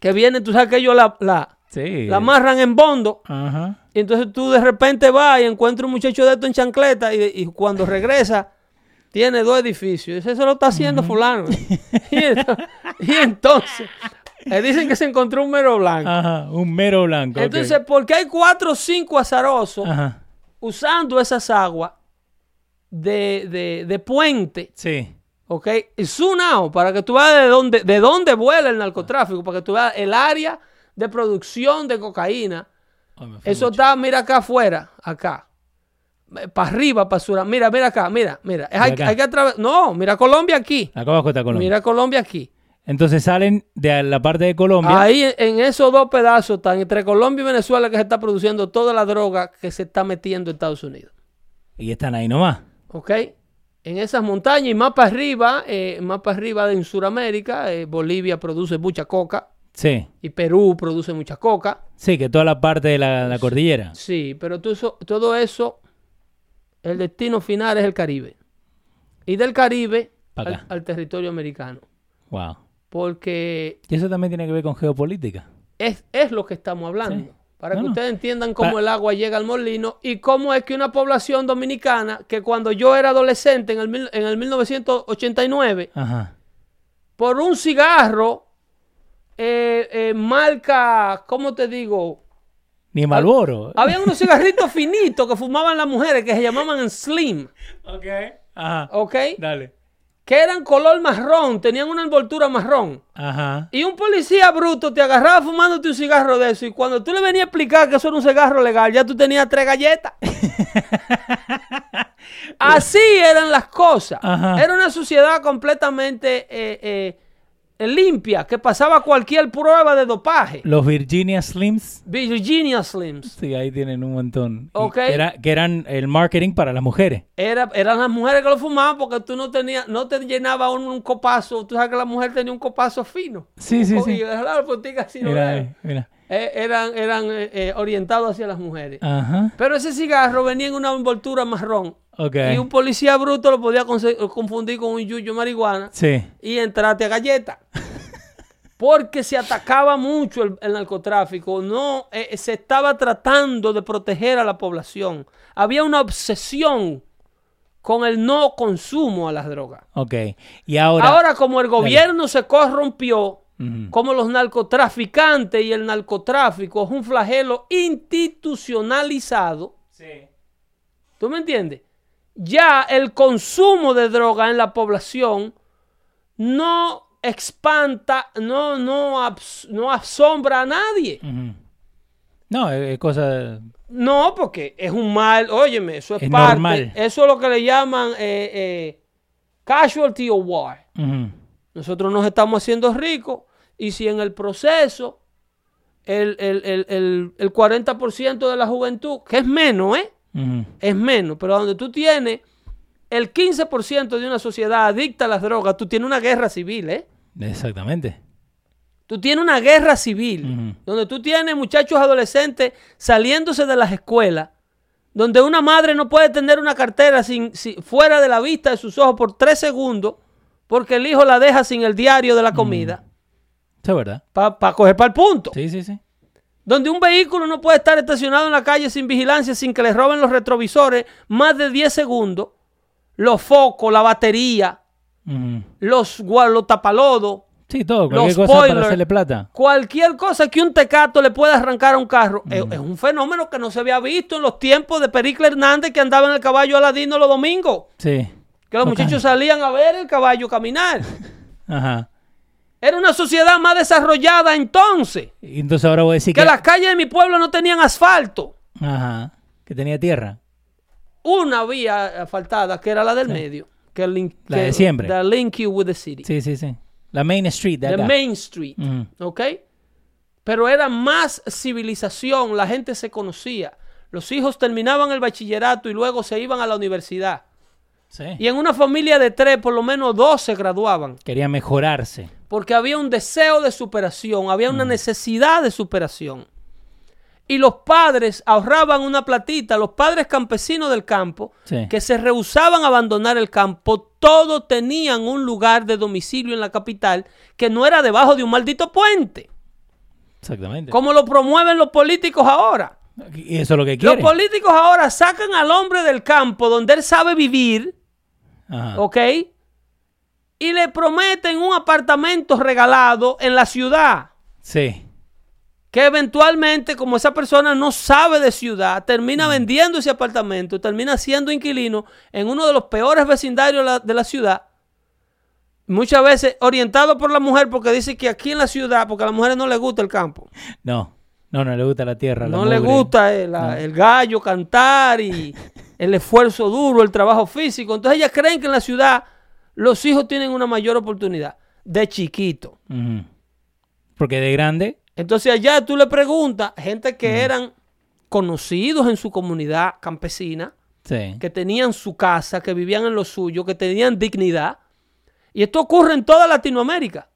Que viene, tú sabes que ellos la, la, Sí. la amarran en bondo. Ajá. Y entonces tú de repente vas y encuentras un muchacho de esto en chancleta y, y cuando regresa tiene dos edificios. Eso lo está haciendo fulano. y, y entonces, le dicen que se encontró un mero blanco. Ajá, un mero blanco. Entonces, ¿por qué hay cuatro o cinco azarosos Ajá, usando esas aguas de, de, de puente? sí. ¿Ok? Y out para que tú veas de dónde, de dónde vuela el narcotráfico, para que tú veas el área de producción de cocaína. Eso mucho. está, mira acá afuera, acá. Para arriba, para sur. Mira, mira acá, mira, mira. Hay, acá. hay que atravesar. No, mira Colombia aquí. Acá abajo está Colombia. Mira Colombia aquí. Entonces salen de la parte de Colombia. Ahí en- esos dos pedazos están entre Colombia y Venezuela que se está produciendo toda la droga que se está metiendo en Estados Unidos. Y están ahí nomás. ¿Ok? En esas montañas y más para arriba, eh, más para arriba en Sudamérica, eh, Bolivia produce mucha coca Sí. y Perú produce mucha coca. Sí, que toda la parte de la, la cordillera. Sí, pero todo eso, todo eso, el destino final es el Caribe. Y del Caribe al, al territorio americano. Wow. Porque Y eso también tiene que ver con geopolítica. es, es lo que estamos hablando. Sí. Para No, que ustedes entiendan cómo el agua llega al molino y cómo es que una población dominicana, que cuando yo era adolescente en el, en el 1989, Ajá. por un cigarro, eh, eh, marca, ¿cómo te digo? Ni Malboro. Había unos cigarritos finitos que fumaban las mujeres que se llamaban Slim, Ok. Ajá. ¿ok? Dale. Que eran color marrón, tenían una envoltura marrón. Ajá. Y un policía bruto te agarraba fumándote un cigarro de eso. Y cuando tú le venías a explicar que eso era un cigarro legal, ya tú tenías tres galletas. Así eran las cosas. Ajá. Era una sociedad completamente eh, eh, eh, limpia, que pasaba cualquier prueba de dopaje. Los Virginia Slims. Virginia Slims. Sí, ahí tienen un montón. Y Ok. Que, era- que eran el marketing para las mujeres. Era, eran las mujeres que lo fumaban porque tú no tenías, no te llenaba un, un copazo. Tú sabes que la mujer tenía un copazo fino. Sí, sí, co- sí. Y así, ¿no ahí, mira. Eh, eran eran eh, eh, orientados hacia las mujeres. Ajá. Pero ese cigarro venía en una envoltura marrón. Y un policía bruto lo podía confundir con un yuyo marihuana Sí. y entrarte a galleta. Porque se atacaba mucho el, el narcotráfico. No, eh, se estaba tratando de proteger a la población. Había una obsesión con el no consumo a las drogas. Ok. Y ahora. Ahora, como el gobierno se corrompió, Como los narcotraficantes y el narcotráfico es un flagelo institucionalizado, ¿tú me entiendes? Ya el consumo de droga en la población no espanta, no, no, abs- no asombra a nadie. No, es, cosa. No, porque es un mal, óyeme, eso es, Es parte, normal. eso es lo que le llaman eh, eh, casualty of war. Nosotros nos estamos haciendo ricos y si en el proceso el, el, el, el, el 40% de la juventud, que es menos, ¿eh? Es menos, pero donde tú tienes el 15% de una sociedad adicta a las drogas, tú tienes una guerra civil, ¿eh? Exactamente. Tú tienes una guerra civil, donde tú tienes muchachos adolescentes saliéndose de las escuelas, donde una madre no puede tener una cartera sin, si- fuera de la vista de sus ojos por tres segundos, porque el hijo la deja sin el diario de la comida, es verdad. para coger para el punto. Sí, sí, sí. Donde un vehículo no puede estar estacionado en la calle sin vigilancia, sin que le roben los retrovisores más de 10 segundos, los focos, la batería, los, los tapalodos, Sí, todo. Los Cualquier cosa spoilers. para hacerle plata. cualquier cosa que un tecato le pueda arrancar a un carro, es, es un fenómeno que no se había visto en los tiempos de Pericles Hernández que andaba en el caballo aladino los domingos. Sí. Que los muchachos salían a ver el caballo caminar. Ajá. Era una sociedad más desarrollada entonces. Y entonces ahora voy a decir Que que. las calles de mi pueblo no tenían asfalto. Ajá. Que tenía tierra. Una vía asfaltada, que era la del medio. Que link, La que- de siempre. that link you with the city. Sí, sí, sí. La Main Street de The acá. Main Street. Ujú. ¿Ok? Pero era más civilización, la gente se conocía. Los hijos terminaban el bachillerato y luego se iban a la universidad. Sí. Y en una familia de tres, por lo menos dos se graduaban. Quería mejorarse. Porque había un deseo de superación, había una necesidad de superación. Y los padres ahorraban una platita, los padres campesinos del campo, Sí. que se rehusaban a abandonar el campo, todos tenían un lugar de domicilio en la capital que no era debajo de un maldito puente, Exactamente. como lo promueven los políticos ahora. Y eso es lo que Los quiere. políticos ahora sacan al hombre del campo donde él sabe vivir Ajá. ¿ok? Y le prometen un apartamento regalado en la ciudad. Sí. Que eventualmente, como esa persona no sabe de ciudad, termina vendiendo ese apartamento, termina siendo inquilino en uno de los peores vecindarios de la, de la ciudad. Muchas veces orientado por la mujer porque dice que aquí en la ciudad, porque a las mujeres no les gusta el campo. No. No, no le gusta la tierra. la No le gusta el, la- el gallo cantar y el esfuerzo duro, el trabajo físico. Entonces ellas creen que en la ciudad los hijos tienen una mayor oportunidad de chiquito. Porque de grande. Entonces allá tú le preguntas, gente que eran conocidos en su comunidad campesina, Sí. que tenían su casa, que vivían en lo suyo, que tenían dignidad. Y esto ocurre en toda Latinoamérica.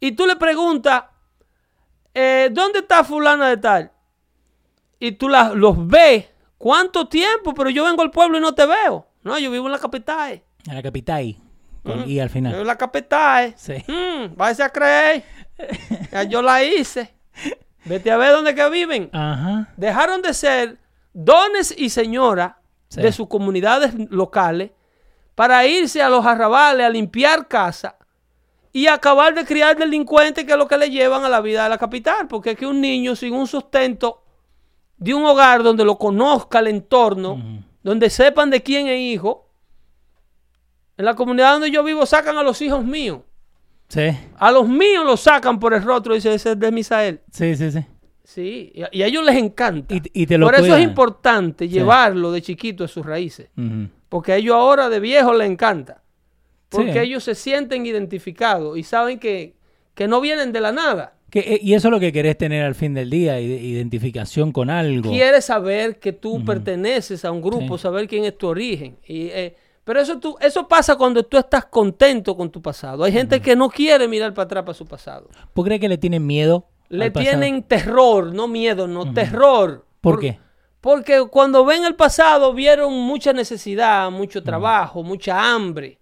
Y tú le preguntas, eh, ¿dónde está fulana de tal? Y tú la- los ves, ¿cuánto tiempo? Pero yo vengo al pueblo y no te veo. No, yo vivo en la capital. A la capital. Con I al Yo final. en la capital. Sí. Mm, váyase a creer. Ya yo la hice. Vete a ver dónde que viven. Ajá. Dejaron de ser dones y señoras Sí. de sus comunidades locales para irse a los arrabales a limpiar casa y acabar de criar delincuentes que es lo que le llevan a la vida de la capital. Porque es que un niño sin un sustento de un hogar donde lo conozca el entorno, donde sepan de quién es hijo, en la comunidad donde yo vivo sacan a los hijos míos. Sí. A los míos los sacan por el rostro dice, ese es de Misael. Sí, sí, sí. Sí, y a, y a ellos les encanta. Y, y te lo Por eso es importante llevarlo de chiquito a sus raíces. Porque a ellos ahora de viejo les encanta. Porque Sí. ellos se sienten identificados y saben que, que no vienen de la nada. Que, eh, y eso es lo que querés tener al fin del día, ide- identificación con algo. Quieres saber que tú perteneces a un grupo, Sí. saber quién es tu origen. Y, eh, pero eso, tú, eso pasa cuando tú estás contento con tu pasado. Hay gente que no quiere mirar para atrás para su pasado. ¿Por crees que le tienen miedo? Le tienen terror, no miedo, no terror. ¿Por qué? Porque cuando ven el pasado vieron mucha necesidad, mucho trabajo, mucha hambre.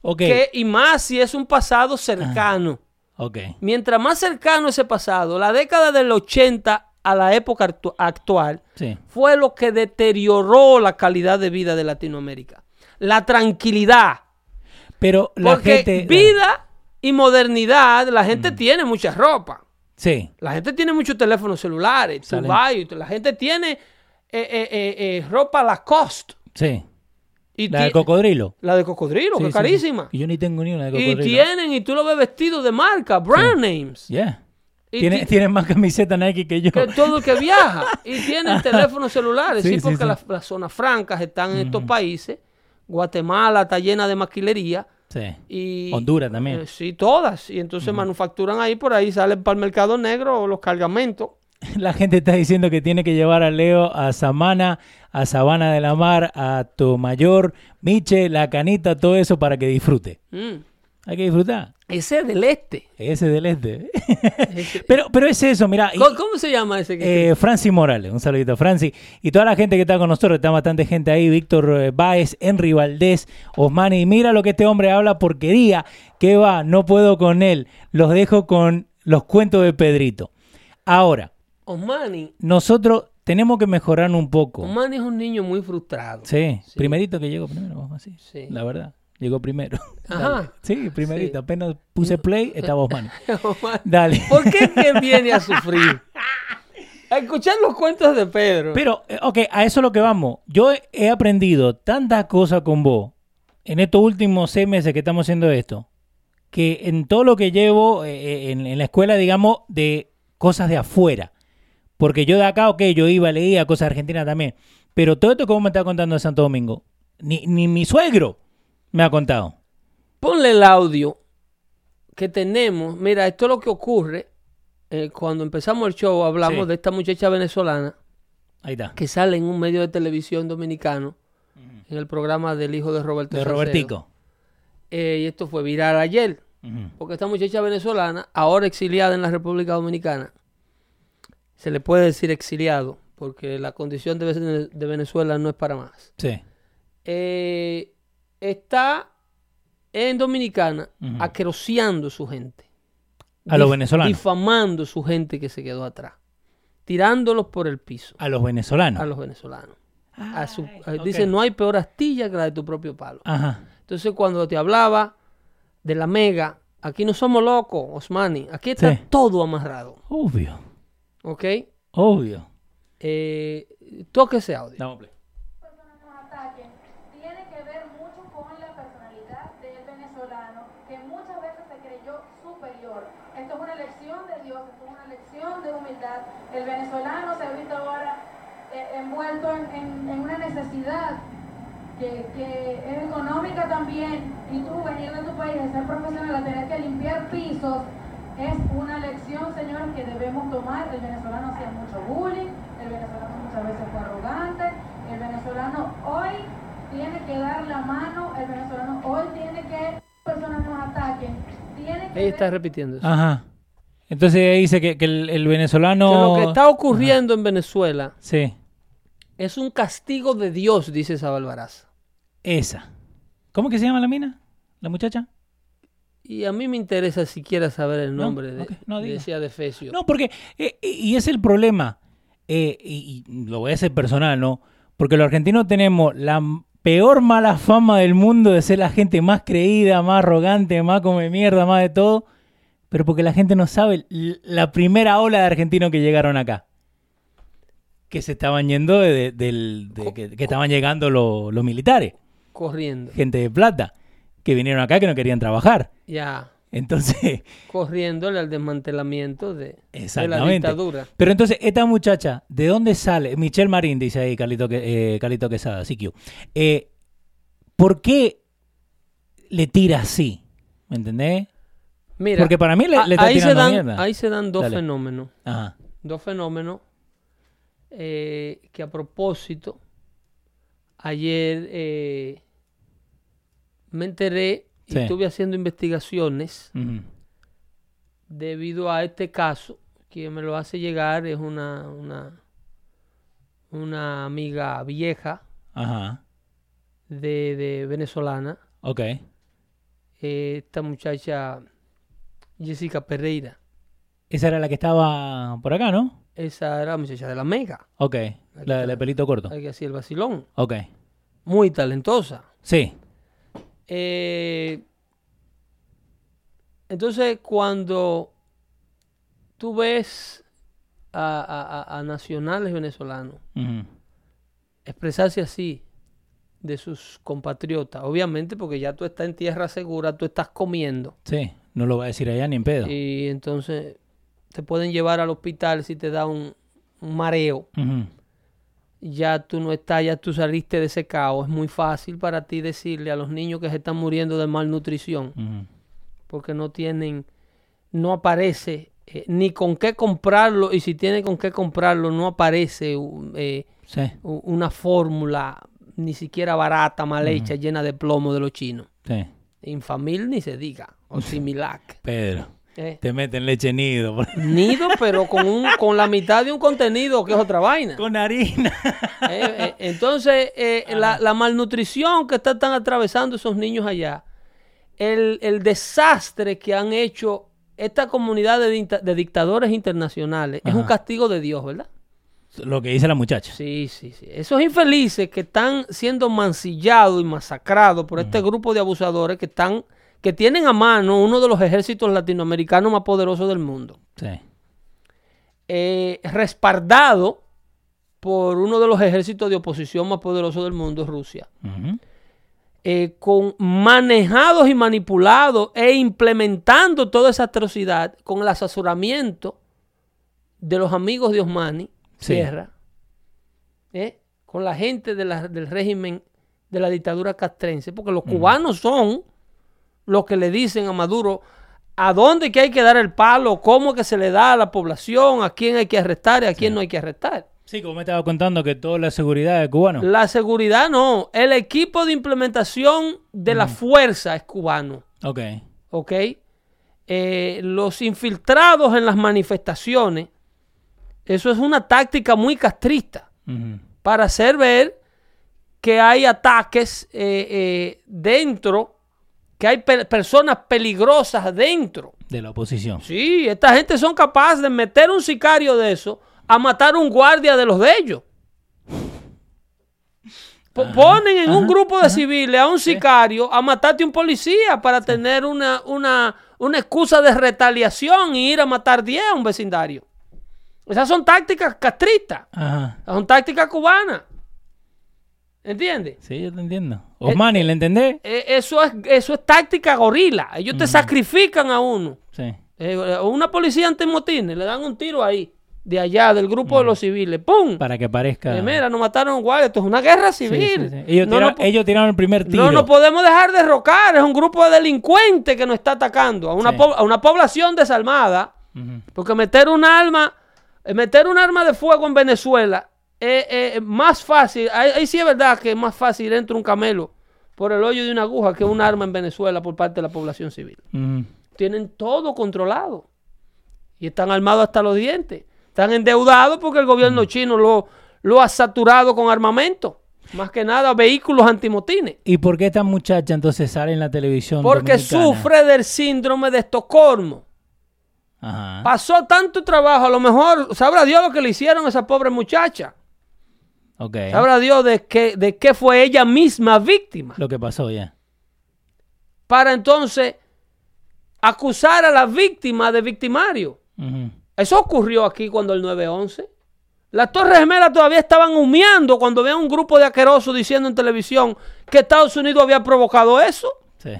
Ok. Que, y más si es un pasado cercano. Ok. Mientras más cercano ese pasado, la década del 80 a la época actu- actual, Sí. fue lo que deterioró la calidad de vida de Latinoamérica. La tranquilidad. Pero la Porque gente. vida y modernidad, la gente tiene mucha ropa. Sí. La gente tiene muchos teléfonos celulares. Y la gente tiene eh, eh, eh, eh, ropa Lacoste. Sí. Y La de cocodrilo. La de cocodrilo, Sí, que sí, carísima. Y yo ni tengo ni una de Y cocodrilo. tienen, y tú lo ves vestido de marca, brand names. Yeah. Tienen más camiseta Nike que yo. que todo el que viaja. Y tienen teléfonos celulares. Sí, porque sí. Las, las zonas francas están en estos países. Guatemala está llena de maquilería. Sí. Y, Honduras también. eh, sí, todas. Y entonces manufacturan ahí, por ahí salen para el mercado negro los cargamentos. La gente está diciendo que tiene que llevar a Leo a Samana, a Sabana de la Mar, a Tomayor, Miche, La Canita, todo eso para que disfrute. Mm. Hay que disfrutar. Ese es del este. Ese del este. Pero, pero es eso, mira. ¿Cómo, cómo se llama ese que Eh, Franci Morales, un saludito a Franci. Y toda la gente que está con nosotros, está bastante gente ahí, Víctor eh, Báez, Henry Valdés, Osmani. Y mira lo que este hombre habla porquería. Que va, no puedo con él. Los dejo con los cuentos de Pedrito. Ahora, Osmani, nosotros tenemos que mejorar un poco. Osmani es un niño muy frustrado. Sí, primerito que llegó primero, vamos así. Sí. La verdad, llegó primero. Ajá. Sí, primerito. Sí. Apenas puse play, estaba Osmani. Osmani, Dale. ¿Por qué que viene a sufrir? A escuchar los cuentos de Pedro. Pero, eh, ok, a eso es lo que vamos. Yo he- he aprendido tantas cosas con vos en estos últimos seis meses que estamos haciendo esto, que en todo lo que llevo eh, en, en la escuela, digamos, de cosas de afuera. Porque yo de acá, ok, yo iba, leía cosas argentinas también. Pero todo esto que vos me estás contando de Santo Domingo, ni, ni mi suegro me ha contado. Ponle el audio que tenemos. Mira, esto es lo que ocurre. eh, cuando empezamos el show hablamos Sí. de esta muchacha venezolana Ahí está. que sale en un medio de televisión dominicano en el programa del hijo de Roberto De Salcedo. Robertico. Eh, y esto fue viral ayer. Porque esta muchacha venezolana, ahora exiliada en la República Dominicana, se le puede decir exiliado, porque la condición de Venezuela no es para más. Sí. Eh, está en Dominicana aqueroseando su gente. A los venezolanos. Difamando su gente que se quedó atrás. Tirándolos por el piso A los venezolanos. a los venezolanos. a su- Ay, ok. Dice, no hay peor astilla que la de tu propio palo. Ajá. Entonces, cuando te hablaba de la mega, aquí no somos locos, Osmani. Aquí está Sí. todo amarrado. Obvio. ¿Ok? Obvio. Eh, toque ese audio. Dame play. personas nos ataquen tiene que ver mucho con la personalidad del venezolano, que muchas veces se creyó superior. Esto es una lección de Dios, esto es una lección de humildad. El venezolano se ha visto ahora eh, envuelto en, en- en una necesidad que, que es económica también, y tú venir de tu país a ser profesional, a tener que limpiar pisos, es una lección, señores, que debemos tomar. El venezolano hacía mucho bullying, el venezolano muchas veces fue arrogante, el venezolano hoy tiene que dar la mano, el venezolano hoy tiene que, personas nos ataquen, tiene que Ella está ver- repitiendo eso. Ajá. Entonces dice que, que el, el venezolano. Que lo que está ocurriendo en Venezuela Sí, es un castigo de Dios, dice Sabalbaraz. esa. ¿Cómo que se llama la mina? ¿La muchacha? Y a mí me interesa siquiera saber el No, nombre de, no de diga. ese adefesio. No, porque. eh, y es el problema. eh, y, y lo voy a hacer personal, ¿no? Porque los argentinos tenemos la peor mala fama del mundo de ser la gente más creída, más arrogante, más come mierda, más de todo. Pero porque la gente no sabe la primera ola de argentinos que llegaron acá. Que se estaban yendo de, de- del- de- que, que estaban llegando lo- los militares, Corriendo. gente de plata, que vinieron acá que no querían trabajar. Ya. Entonces, Corriéndole al desmantelamiento de, la dictadura. Pero entonces, esta muchacha, ¿de dónde sale? Michelle Marín, dice ahí Carlito, que- eh, Carlito Quesada, CQ. Eh, ¿Por qué le tira así? ¿Me entendés? Mira, Porque para mí le, a- le está ahí, se dan, mierda. ahí se dan dos Dale. fenómenos. Ajá. Dos fenómenos eh, que a propósito, ayer eh, me enteré y Sí. estuve haciendo investigaciones debido a este caso. Quien me lo hace llegar es una, una, una amiga vieja Ajá. de, de venezolana, Ok. eh, esta muchacha Jessica Pereira. Esa era la que estaba por acá, ¿no? Esa era la muchacha de la Mega, Ok. La, la de pelito corto. la que hacía el vacilón. Ok. Muy talentosa. Sí. Eh, entonces, cuando tú ves a, a- a- a nacionales venezolanos expresarse así de sus compatriotas, obviamente porque ya tú estás en tierra segura, tú estás comiendo Sí. No lo va a decir allá ni en pedo. y entonces te pueden llevar al hospital si te da un, un mareo. Ya tú no estás, ya tú saliste de ese caos. Es muy fácil para ti decirle a los niños que se están muriendo de malnutrición porque no tienen, no aparece eh, ni con qué comprarlo y si tiene con qué comprarlo no aparece eh, Sí. una fórmula ni siquiera barata, mal hecha, llena de plomo de los chinos. Sí. Infamil ni se diga, o similac. Pedro. eh. Te meten leche nido. Nido, pero con, un, con la mitad de un contenido que es otra vaina. Con harina. Eh, eh, entonces, eh, la, la malnutrición que está- están atravesando esos niños allá, el, el desastre que han hecho esta comunidad de, dicta- de dictadores internacionales, es un castigo de Dios, ¿verdad? Lo que dice la muchacha. Sí, sí, sí. Esos infelices que están siendo mancillados y masacrados por este grupo de abusadores que están, que tienen a mano uno de los ejércitos latinoamericanos más poderosos del mundo. Sí. eh, respaldado por uno de los ejércitos de oposición más poderosos del mundo, Rusia, eh, con manejados y manipulados e implementando toda esa atrocidad con el asesoramiento de los amigos de Osmani Sí. Sierra, eh, con la gente de la- del régimen de la dictadura castrense, porque los cubanos son los que le dicen a Maduro a dónde que hay que dar el palo, cómo que se le da a la población, a quién hay que arrestar y a quién no hay que arrestar. Sí, como me estaba contando que toda la seguridad de cubano. La seguridad no, el equipo de implementación de la fuerza es cubano, Ok. ¿ok? Eh, los infiltrados en las manifestaciones, eso es una táctica muy castrista para hacer ver que hay ataques eh, eh, dentro, que hay pe- personas peligrosas dentro. De la oposición. Sí, esta gente son capaces de meter un sicario de eso a matar un guardia de los de ellos. Po- ponen en un grupo de civiles a un sicario a matarte a un policía para tener una, una, una excusa de retaliación y ir a matar 10 a un vecindario. Esas son tácticas castristas, son tácticas cubanas. ¿Entiendes? Sí, yo te entiendo. Osmani, ¿le entendés? Eh, eso, es, eso es táctica gorila. Ellos te sacrifican a uno. Sí. Eh, una policía antimotines, le dan un tiro ahí, de allá, del grupo de los civiles. ¡Pum! Para que parezca. Eh, mira, nos mataron guardia. Esto es una guerra civil. sí, sí. Ellos, No tiraron, ellos el primer tiro. No nos podemos dejar derrocar. Es un grupo de delincuentes que nos está atacando. A una, a una población desarmada. Porque meter un arma, eh, meter un arma de fuego en Venezuela es es más fácil. Ahí, ahí sí es verdad que es más fácil dentro un camelo por el hoyo de una aguja que un arma en Venezuela por parte de la población civil. Tienen todo controlado. Y están armados hasta los dientes. Están endeudados porque el gobierno chino lo, lo ha saturado con armamento. Más que nada vehículos antimotines. ¿Y por qué esta muchacha entonces sale en la televisión? Porque dominicana? sufre del síndrome de Estocolmo. Ajá. Pasó tanto trabajo, a lo mejor sabrá Dios lo que le hicieron a esa pobre muchacha. Ok. Sabrá Dios de qué, de qué fue ella misma víctima. Lo que pasó ya. Para entonces acusar a la víctima de victimario. Eso ocurrió aquí cuando el 9-11. Las Torres Gemelas todavía estaban humeando cuando vean un grupo de asquerosos diciendo en televisión que Estados Unidos había provocado eso. Sí.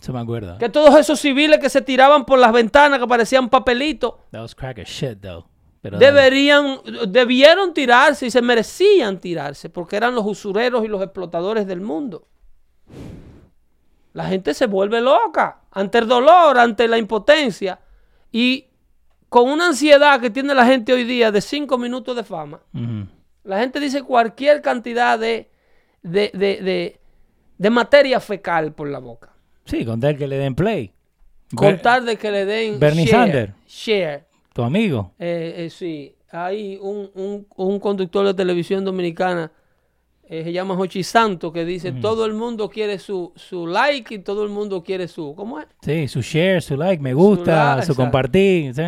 Se me acuerda. Que todos esos civiles que se tiraban por las ventanas que parecían papelitos That was crack as shit, though. Pero deberían, debieron tirarse y se merecían tirarse porque eran los usureros y los explotadores del mundo. La gente se vuelve loca ante el dolor, ante la impotencia y con una ansiedad que tiene la gente hoy día de cinco minutos de fama. La gente dice cualquier cantidad de, de, de, de- materia fecal por la boca. Sí, contar que le den play. Con Ber- tal de que le den Bernie share, Sanders. share. Tu amigo. Eh, eh, sí, hay un, un- un conductor de televisión dominicana, eh, se llama Jochi Santo, que dice, todo el mundo quiere su, su like y todo el mundo quiere su... ¿Cómo es? Sí, su share, su like, me gusta, like, su compartir. ¿sí?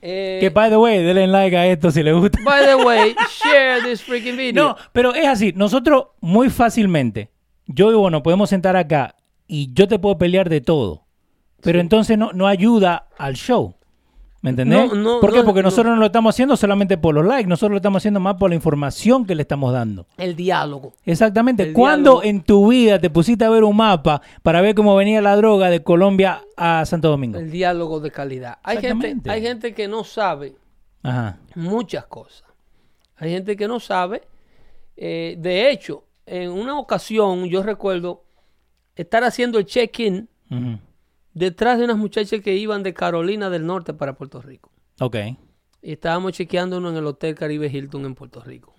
Eh, Que by the way, denle like a esto si le gusta. by the way, share this freaking video. No, pero es así. Nosotros muy fácilmente, yo y vos nos podemos sentar acá y yo te puedo pelear de todo. Pero entonces no, no ayuda al show. ¿Me entendés? No, no, ¿Por qué? no, Porque no. nosotros no lo estamos haciendo solamente por los likes, nosotros lo estamos haciendo más por la información que le estamos dando. El diálogo. Exactamente. El ¿Cuándo diálogo. en tu vida te pusiste a ver un mapa para ver cómo venía la droga de Colombia a Santo Domingo? El diálogo de calidad. Hay gente, hay gente que no sabe Ajá. muchas cosas. Hay gente que no sabe. Eh, de hecho, en una ocasión yo recuerdo estar haciendo el check-in. Detrás de unas muchachas que iban de Carolina del Norte para Puerto Rico. Ok. Y estábamos chequeándonos en el Hotel Caribe Hilton en Puerto Rico.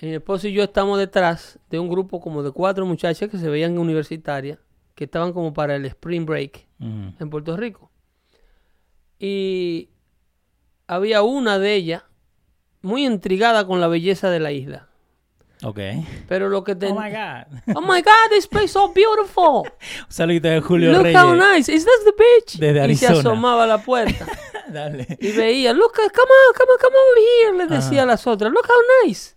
Mi esposo y yo estamos detrás de un grupo como de cuatro muchachas que se veían universitarias, que estaban como para el Spring Break en Puerto Rico. Y había una de ellas muy intrigada con la belleza de la isla. Ok. Pero lo que Oh ten- my God. Oh my God, this place is so beautiful. Un saludito de Julio Look Reyes. how nice. Is that the beach? Desde y se Arizona. asomaba a la puerta. Dale. Y veía, look, come on, come on, come over here, le decía Ajá. a las otras, look how nice.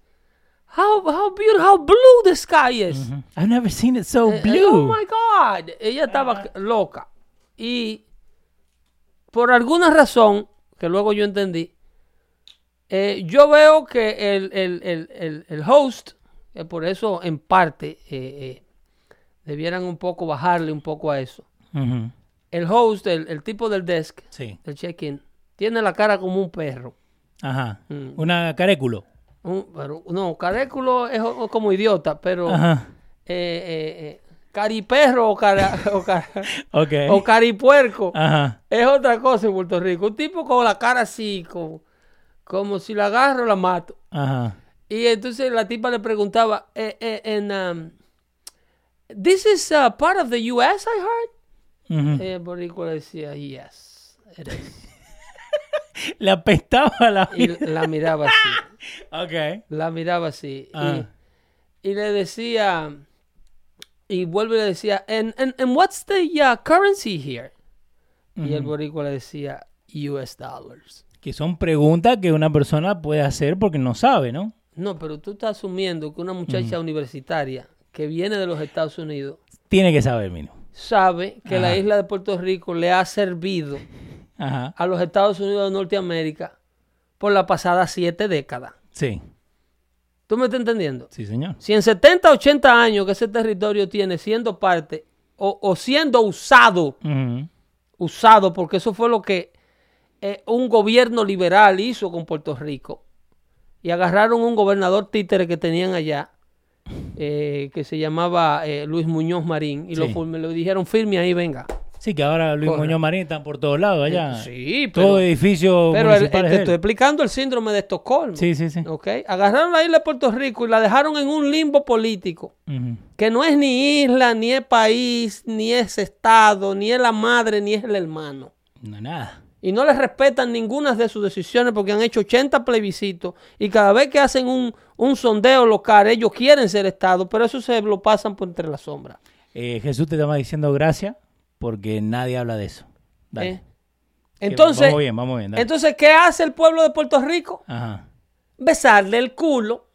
How, how beautiful, how blue the sky is. I've never seen it so Eh, eh, blue. oh my God. Ella estaba loca. Y por alguna razón, que luego yo entendí, eh, yo veo que el, el- el- el- el host, eh, por eso en parte eh, eh, debieran un poco bajarle un poco a eso. El host, el, el tipo del desk, Sí. del check-in, tiene la cara como un perro. Ajá. Mm. Una caréculo. Un- pero, no, caréculo es o- como idiota, pero Ajá. eh, cariperro o, cara, o, cara- Ok. o caripuerco Ajá. es otra cosa en Puerto Rico. Un tipo con la cara así, como, como si la agarro la mato. Ajá. Y entonces la tipa le preguntaba, eh, eh, en, um, ¿This is uh, part of the US, I heard? Y el boricua le decía, yes, it is. Le apestaba la Y la miraba así. Ok. La miraba así. Ah. Y, y le decía, y vuelve y le decía, and, and, and what's the uh, currency here? Y el boricua le decía, US dollars. Que son preguntas que una persona puede hacer porque no sabe, ¿no? No, pero tú estás asumiendo que una muchacha universitaria que viene de los Estados Unidos Tiene que saber, Mino. sabe que la isla de Puerto Rico le ha servido Ajá. a los Estados Unidos de Norteamérica por las pasadas siete décadas. Sí, ¿Tú me estás entendiendo? sí, señor. Si en 70, 80 años que ese territorio tiene siendo parte o, o siendo usado, usado, porque eso fue lo que eh, un gobierno liberal hizo con Puerto Rico. Y agarraron un gobernador títere que tenían allá, eh, que se llamaba eh, Luis Muñoz Marín, y lo, Sí. dijeron firme ahí, venga. Sí, que ahora Luis. Muñoz Marín están por todos lados allá. Sí, pero, Todo edificio pero el- te estoy explicando el síndrome de Estocolmo. Sí, sí, sí. ¿ok? Agarraron la isla de Puerto Rico y la dejaron en un limbo político. Que no es ni isla, ni es país, ni es estado, ni es la madre, ni es el hermano. No, nada. Y no les respetan ninguna de sus decisiones porque han hecho 80 plebiscitos y cada vez que hacen un, un sondeo local, ellos quieren ser estado, pero eso se lo pasan por entre las sombras. Eh, Jesús te estaba diciendo gracias porque nadie habla de eso. Dale. ¿eh? Entonces, Vamos bien, vamos bien. entonces, ¿qué hace el pueblo de Puerto Rico? Ajá. Besarle el culo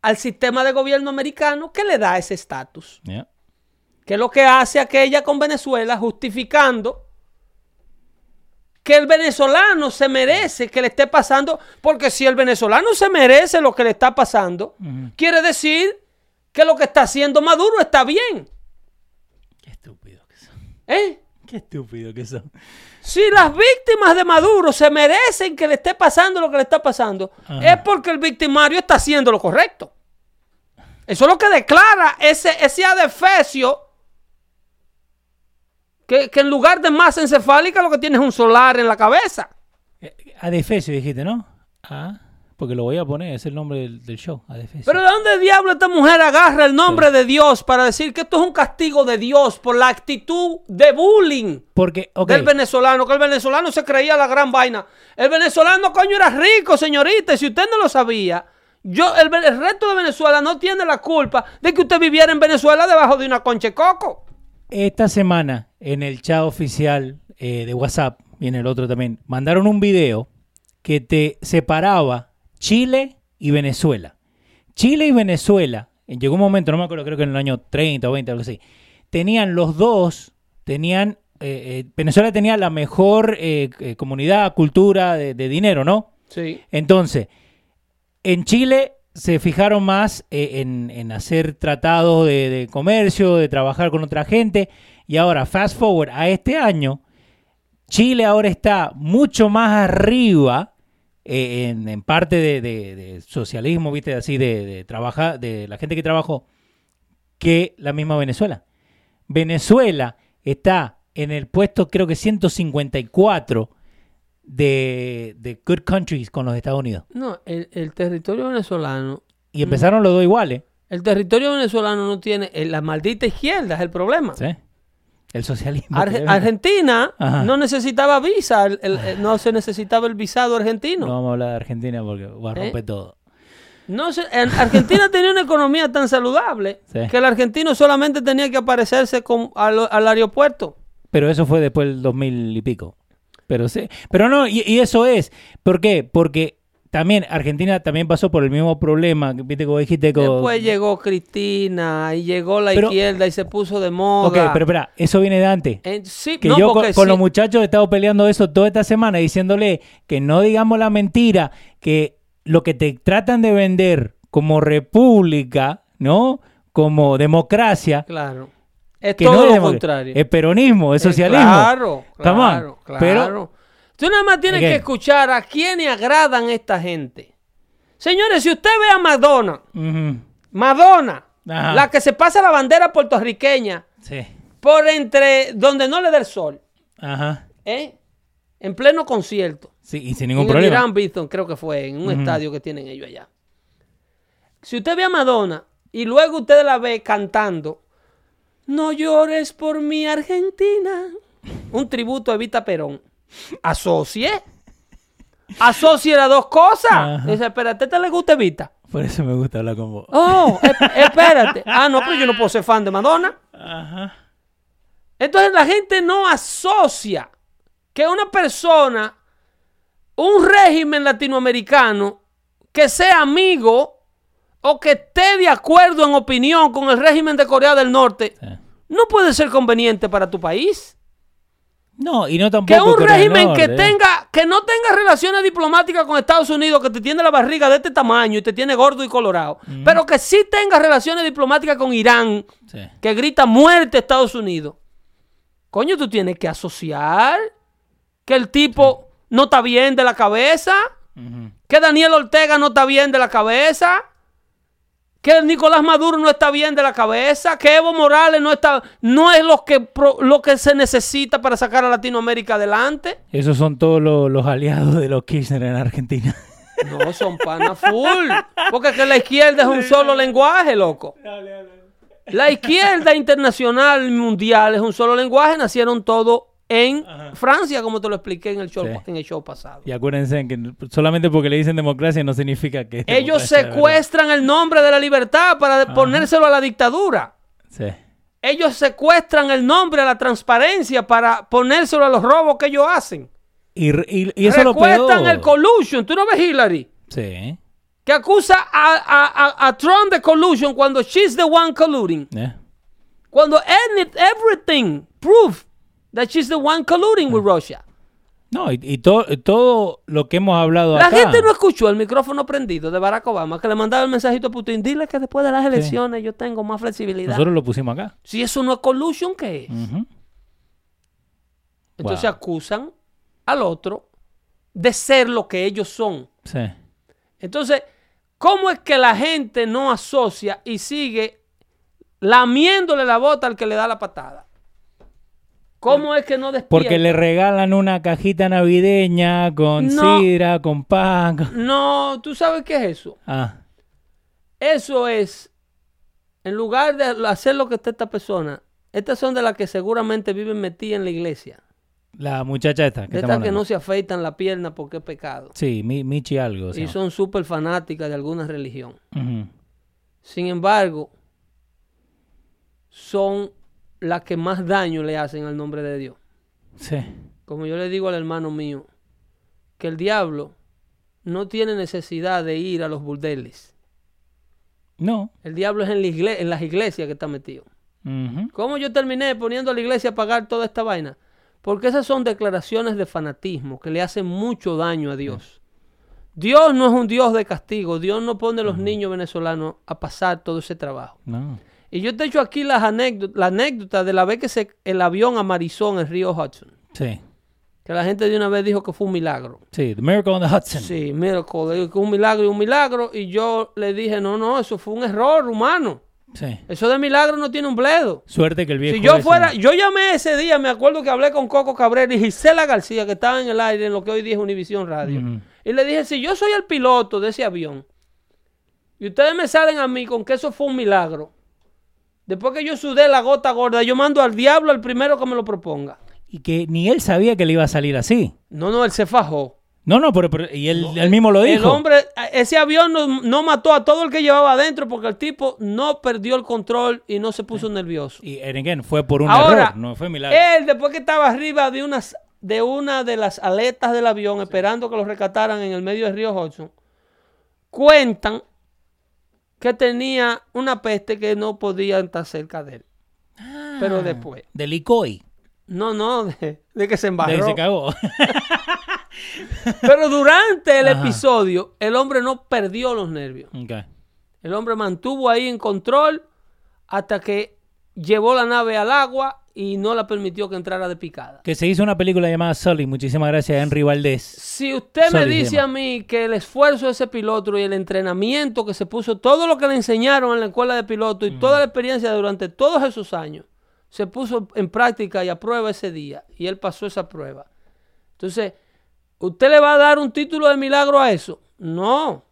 al sistema de gobierno americano que le da ese estatus. Que es lo que hace aquella con Venezuela, justificando que el venezolano se merece que le esté pasando, porque si el venezolano se merece lo que le está pasando, quiere decir que lo que está haciendo Maduro está bien. Qué estúpido que son. ¿eh? Qué estúpido que son. Si las víctimas de Maduro se merecen que le esté pasando lo que le está pasando, Ajá. es porque el victimario está haciendo lo correcto. Eso es lo que declara ese, ese adefesio que, que en lugar de masa encefálica lo que tiene es un solar en la cabeza. Eh, Adefesio dijiste, ¿no? Ah, porque lo voy a poner, es el nombre del, del show. Adefesio. Pero ¿de dónde diablo esta mujer agarra el nombre de Dios para decir que esto es un castigo de Dios por la actitud de bullying? porque, del venezolano, que el venezolano se creía la gran vaina. El venezolano, coño, era rico, señorita, y si usted no lo sabía, yo, el, el resto de Venezuela no tiene la culpa de que usted viviera en Venezuela debajo de una concha de coco. Esta semana, en el chat oficial eh, de WhatsApp y en el otro también, mandaron un video que te separaba Chile y Venezuela. Chile y Venezuela, eh, llegó un momento, no me acuerdo, creo que en el año 30 o 20, algo así, tenían los dos, tenían, eh, eh, Venezuela tenía la mejor eh, comunidad, cultura de, de dinero, ¿no? Sí. Entonces, en Chile se fijaron más eh, en, en hacer tratados de, de comercio, de trabajar con otra gente. Y ahora, fast forward a este año, Chile ahora está mucho más arriba eh, en, en parte de, de- de socialismo, viste, así de, de trabajar, de la gente que trabajó, que la misma Venezuela. Venezuela está en el puesto, creo que 154 de, de Good Countries con los Estados Unidos. No, el, el territorio venezolano, Y empezaron los dos iguales. el territorio venezolano no tiene, eh, la maldita izquierda es el problema. ¿sí? El socialismo. Arge-. Argentina Ajá. no necesitaba visa, el- el- el- no se necesitaba el visado argentino. No vamos a hablar de Argentina porque va a ¿Eh? romper todo. No en Argentina tenía una economía tan saludable Sí. que el argentino solamente tenía que aparecerse con, al, al aeropuerto. Pero eso fue después del 2000 y pico. Pero sí. Pero no, y, y eso es. ¿Por qué? Porque también Argentina también pasó por el mismo problema. que Viste vos dijiste. Después llegó Cristina y llegó la Pero- izquierda y se puso de moda. Ok, pero espera, eso viene de antes. Eh, sí, Que no, yo con, los muchachos he estado peleando eso toda esta semana, diciéndole que no digamos la mentira, que lo que te tratan de vender como república, ¿no? Como democracia, Claro. Es que todo no es lo contrario. es peronismo, es Eh, socialismo. Claro, claro, claro. Pero- Tú nada más tienes que escuchar a quiénes agradan esta gente. Señores, si usted ve a Madonna. Madonna, Ajá. la que se pasa la bandera puertorriqueña Sí. por entre donde no le da el sol, Ajá. ¿eh? En pleno concierto. Sí, y sin ningún en problema. Irán Bithorn, creo que fue, en un estadio que tienen ellos allá. Si usted ve a Madonna y luego usted la ve cantando, no llores por mi Argentina, un tributo a Evita Perón, asocie, asocie las dos cosas. Ajá. Dice, espérate, ¿te le gusta Evita? Por eso me gusta hablar con vos. Oh, espérate. Ah, no, pero yo no puedo ser fan de Madonna. Ajá. Entonces la gente no asocia que una persona, un régimen latinoamericano que sea amigo o que esté de acuerdo en opinión con el régimen de Corea del Norte, Sí. no puede ser conveniente para tu país. No, y no Que tampoco. un Corea del régimen que tenga, que no tenga relaciones diplomáticas con Estados Unidos, que te tiene la barriga de este tamaño y te tiene gordo y colorado, pero que sí tenga relaciones diplomáticas con Irán, Sí. que grita muerte a Estados Unidos. Coño, tú tienes que asociar que el tipo no está bien de la cabeza, que Daniel Ortega no está bien de la cabeza, que Nicolás Maduro no está bien de la cabeza, que Evo Morales no está, no es lo que, lo que se necesita para sacar a Latinoamérica adelante. Esos son todos los, los aliados de los Kirchner en Argentina. No, son pana full. Porque es que la izquierda es un solo lenguaje, loco. La izquierda internacional mundial es un solo lenguaje. Nacieron todos en Francia, como te lo expliqué en el show, Sí. en el show pasado. Y acuérdense que solamente porque le dicen democracia no significa que. Ellos secuestran el nombre de la libertad para ponérselo a la dictadura. Sí. Ellos secuestran el nombre a la transparencia para ponérselo a los robos que ellos hacen. Y, y, y eso es lo Recuestan peor. el collusion. ¿Tú no ves Hillary? Sí. Que acusa a, a- a- a Trump de collusion cuando she's the one colluding. Eh. Cuando everything prove that she's the one colluding with Russia. No, y, y to- todo lo que hemos hablado La acá. gente no escuchó el micrófono prendido de Barack Obama que le mandaba el mensajito a Putin. Dile que después de las elecciones yo tengo más flexibilidad. Nosotros lo pusimos acá. Si eso no es collusion, ¿qué es? Entonces Wow. acusan al otro de ser lo que ellos son. Sí. Entonces, ¿cómo es que la gente no asocia y sigue lamiéndole la bota al que le da la patada? ¿Cómo es que no despierta? Porque le regalan una cajita navideña con No. sidra, con pan. con- No, ¿tú sabes qué es eso? Ah, Eso es, en lugar de hacer lo que está esta persona, estas son de las que seguramente viven metidas en la iglesia. la muchacha esta. Que De estas que no se afeitan la pierna porque es pecado. Sí, Mi- Michi algo. Y son súper fanáticas de alguna religión. Sin embargo, son las que más daño le hacen al nombre de Dios. Sí. Como yo le digo al hermano mío, que el diablo no tiene necesidad de ir a los burdeles. No. El diablo es en, la igle- en las iglesias que está metido. ¿Cómo yo terminé poniendo a la iglesia a pagar toda esta vaina? Porque esas son declaraciones de fanatismo que le hacen mucho daño a Dios. Dios no es un Dios de castigo. Dios no pone a los niños venezolanos a pasar todo ese trabajo. No. Y yo te he hecho aquí las anécdotas, la anécdota de la vez que se, el avión amarizó en el río Hudson. Sí. Que la gente de una vez dijo que fue un milagro. Sí, The Miracle on the Hudson. Sí, miracle, que un milagro y un milagro. Y yo le dije, no, no, eso fue un error humano. Sí. Eso de milagro no tiene un bledo. Suerte que el viejo. Si yo ese- fuera, yo llamé ese día, me acuerdo que hablé con Coco Cabrera y Gisela García, que estaba en el aire en lo que hoy día es Univisión Radio. Y le dije, si yo soy el piloto de ese avión, y ustedes me salen a mí con que eso fue un milagro, después que yo sudé la gota gorda, yo mando al diablo al primero que me lo proponga. Y que ni él sabía que le iba a salir así. No, no, él se fajó. No, no, pero, pero- y él, él mismo lo dijo. El hombre, ese avión no, no mató a todo el que llevaba adentro porque el tipo no perdió el control y no se puso nervioso. Y again, fue por un Ahora, error, no fue milagro. él después que estaba arriba de unas de una de las aletas del avión esperando que lo rescataran en el medio del río Hudson, cuentan que tenía una peste que no podía estar cerca de él. Pero después, De Licoy. no, no, de, de que se De embarró. se cagó. Pero durante el Ajá. episodio, el hombre no perdió los nervios. El hombre mantuvo ahí en control hasta que llevó la nave al agua y no la permitió que entrara de picada. Que se hizo una película llamada Sully. Muchísimas gracias Henry Valdés. Si usted me dice a mí que el esfuerzo de ese piloto y el entrenamiento que se puso, todo lo que le enseñaron en la escuela de piloto y toda la experiencia durante todos esos años, se puso en práctica y a prueba ese día, y él pasó esa prueba. Entonces, ¿usted le va a dar un título de milagro a eso? No.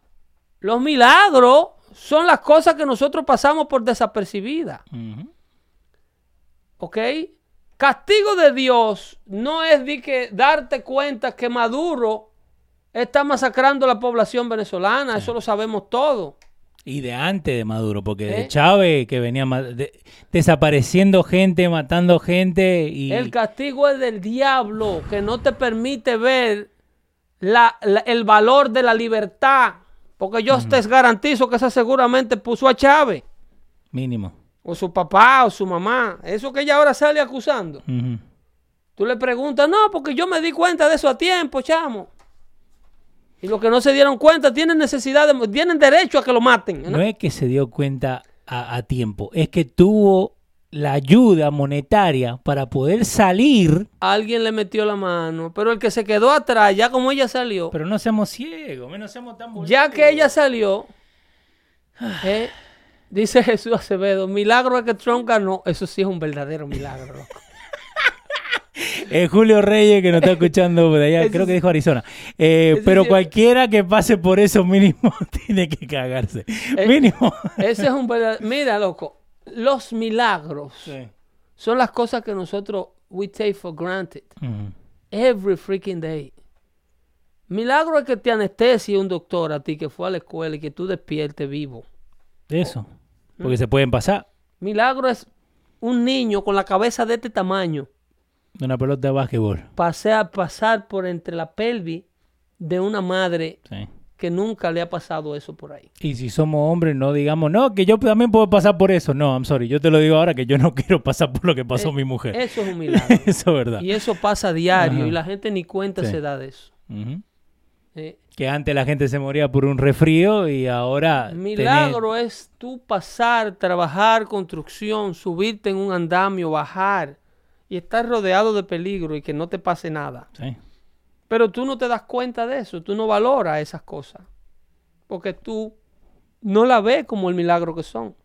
Los milagros son las cosas que nosotros pasamos por desapercibidas. Ujú. ¿Ok? Castigo de Dios no es de que darte cuenta que Maduro está masacrando a la población venezolana, eso lo sabemos todo. Y de antes de Maduro, porque ¿Eh? de Chávez, que venía de- desapareciendo gente, matando gente. Y El castigo es del diablo que no te permite ver la- la- el valor de la libertad. Porque yo te garantizo que esa seguramente puso a Chávez, Mínimo. O su papá, o su mamá. Eso que ella ahora sale acusando. Tú le preguntas, no, porque yo me di cuenta de eso a tiempo, chamo. Y los que no se dieron cuenta tienen necesidad de, tienen derecho a que lo maten. ¿no? No es que se dio cuenta a, a tiempo, es que tuvo la ayuda monetaria para poder salir, Alguien le metió la mano, pero el que se quedó atrás, ya como ella salió, pero no seamos ciegos, no seamos tan ya que ella salió, eh, dice Jesús Acevedo, milagro es que Trump ganó. Eso sí es un verdadero milagro. loco. Eh, Julio Reyes, que nos está escuchando de allá, creo que dijo Arizona. Eh, pero sí- cualquiera que pase por eso mínimo tiene que cagarse. Eh, mínimo. Ese es un verdadero... Mira, loco, los milagros Sí. son las cosas que nosotros we take for granted. Every freaking day. Milagro es que te anestesie un doctor a ti que fue a la escuela y que tú despiertes vivo. Eso. Porque se pueden pasar Milagro es un niño con la cabeza de este tamaño de una pelota de básquetbol. pasar, pasar por entre la pelvis de una madre Sí. que nunca le ha pasado eso por ahí. Y si somos hombres, no digamos, no, que yo también puedo pasar por eso. No, I'm sorry. Yo te lo digo ahora que yo no quiero pasar por lo que pasó Eh, mi mujer. Eso es un milagro. Eso es verdad. y eso pasa diario Ajá. y la gente ni cuenta Sí. se da de eso. Ujú. Que antes la gente se moría por un resfrío y ahora. milagro es tú pasar, trabajar, construcción, subirte en un andamio, bajar y estar rodeado de peligro y que no te pase nada. Sí. Pero tú no te das cuenta de eso, tú no valoras esas cosas. Porque tú no la ves como el milagro que son.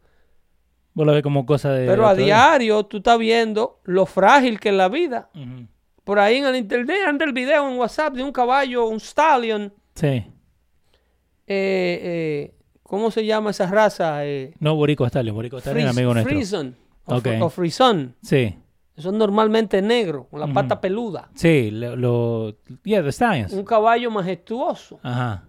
Vos lo ves como cosa de. Pero a día. diario tú estás viendo lo frágil que es la vida. Por ahí en el internet anda el video en WhatsApp de un caballo, un stallion. Sí. eh, eh, ¿Cómo se llama esa raza? Eh, No, Borico Stalin. Borico Stalin, Fris- amigo nuestro. Frison. O, Ok. fr- o Frison. Sí. Son normalmente negros, con la pata peluda. Sí, lo. lo yeah, the Stallions. Un caballo majestuoso. Ajá.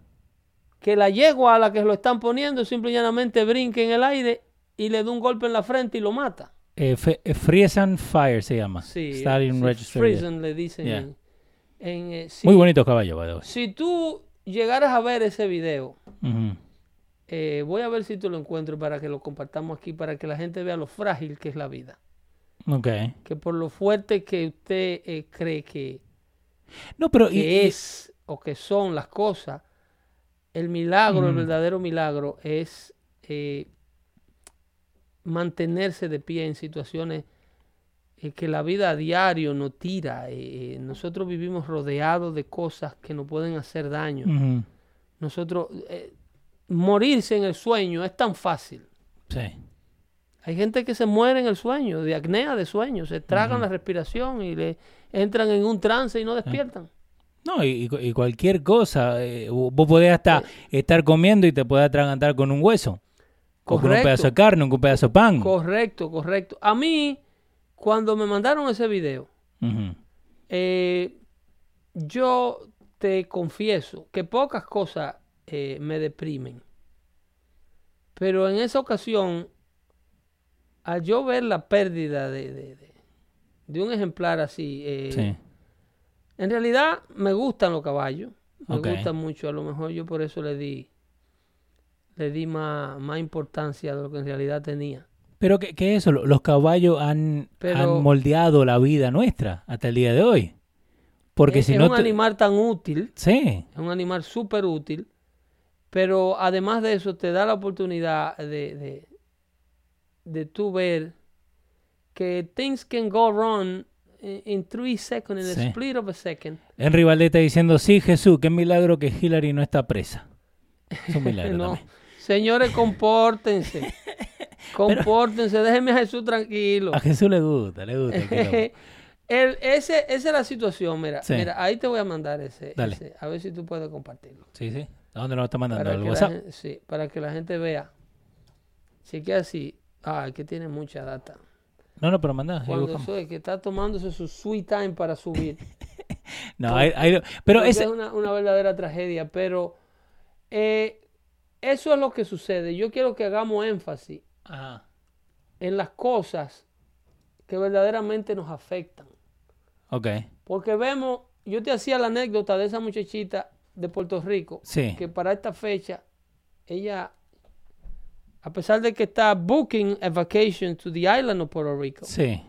Que la yegua a la que lo están poniendo simple y llanamente brinque en el aire y le da un golpe en la frente y lo mata. Eh, eh, Friesan Fire se llama. Sí, Stallion sí, Register. Le dicen. Yeah. en- en, eh, si, Muy bonito caballo, by the way. si tú llegaras a ver ese video, eh, voy a ver si tú lo encuentro para que lo compartamos aquí, para que la gente vea lo frágil que es la vida. Ok. Que por lo fuerte que usted eh, cree que, No, pero. y- que y- es o que son las cosas, el milagro, el Ujú. verdadero milagro es mantenerse de pie en situaciones eh, que la vida a diario nos tira. eh, eh, nosotros vivimos rodeados de cosas que nos pueden hacer daño. Nosotros, eh, morirse en el sueño es tan fácil. Sí. Hay gente que se muere en el sueño, de apnea de sueño, se tragan la respiración y le entran en un trance y no despiertan. No, y, y cu- y cualquier cosa. eh, vos podés hasta estar comiendo y te podés atragantar con un hueso. O con un Correcto. pedazo de carne, con un pedazo de pan. Correcto, correcto. A mí, cuando me mandaron ese video, eh, yo te confieso que pocas cosas eh, me deprimen. Pero en esa ocasión, al yo ver la pérdida de, de- de- de un ejemplar así, eh, Sí. en realidad me gustan los caballos. Me Ok. gustan mucho. A lo mejor yo por eso le di, le di más, más importancia de lo que en realidad tenía. Pero que, que eso, lo- los caballos han, Pero- han moldeado la vida nuestra hasta el día de hoy. Porque es, si es no... un te- animal tan útil, Sí, es un animal súper útil, pero además de eso te da la oportunidad de, de, de tú ver que things can go wrong in, three seconds, in Sí. a split of a second. Henry Valdés está diciendo, sí, Jesús, qué milagro que Hillary no está presa. Es un milagro No. también. Señores, compórtense. compórtense, déjenme a Jesús tranquilo. A Jesús le gusta, le gusta. el quilombo. El- ese, esa es la situación, mira, Sí. mira, ahí te voy a mandar ese, Dale. ese, a ver si tú puedes compartirlo. Sí, sí. ¿A dónde nos está mandando? Sí, para que la gente vea. Si que así, ah, que tiene mucha data. No, no, pero manda. Cuando eso es que está tomándose su sweet time para subir. No, hay- hay- pero ese... es una, una verdadera tragedia, pero eh, eso es lo que sucede. Yo quiero que hagamos énfasis Ajá. en las cosas que verdaderamente nos afectan. Ok, Porque vemos, yo te hacía la anécdota de esa muchachita de Puerto Rico, sí. que para esta fecha ella, a pesar de que está booking a vacation to the island of Puerto Rico, Sí.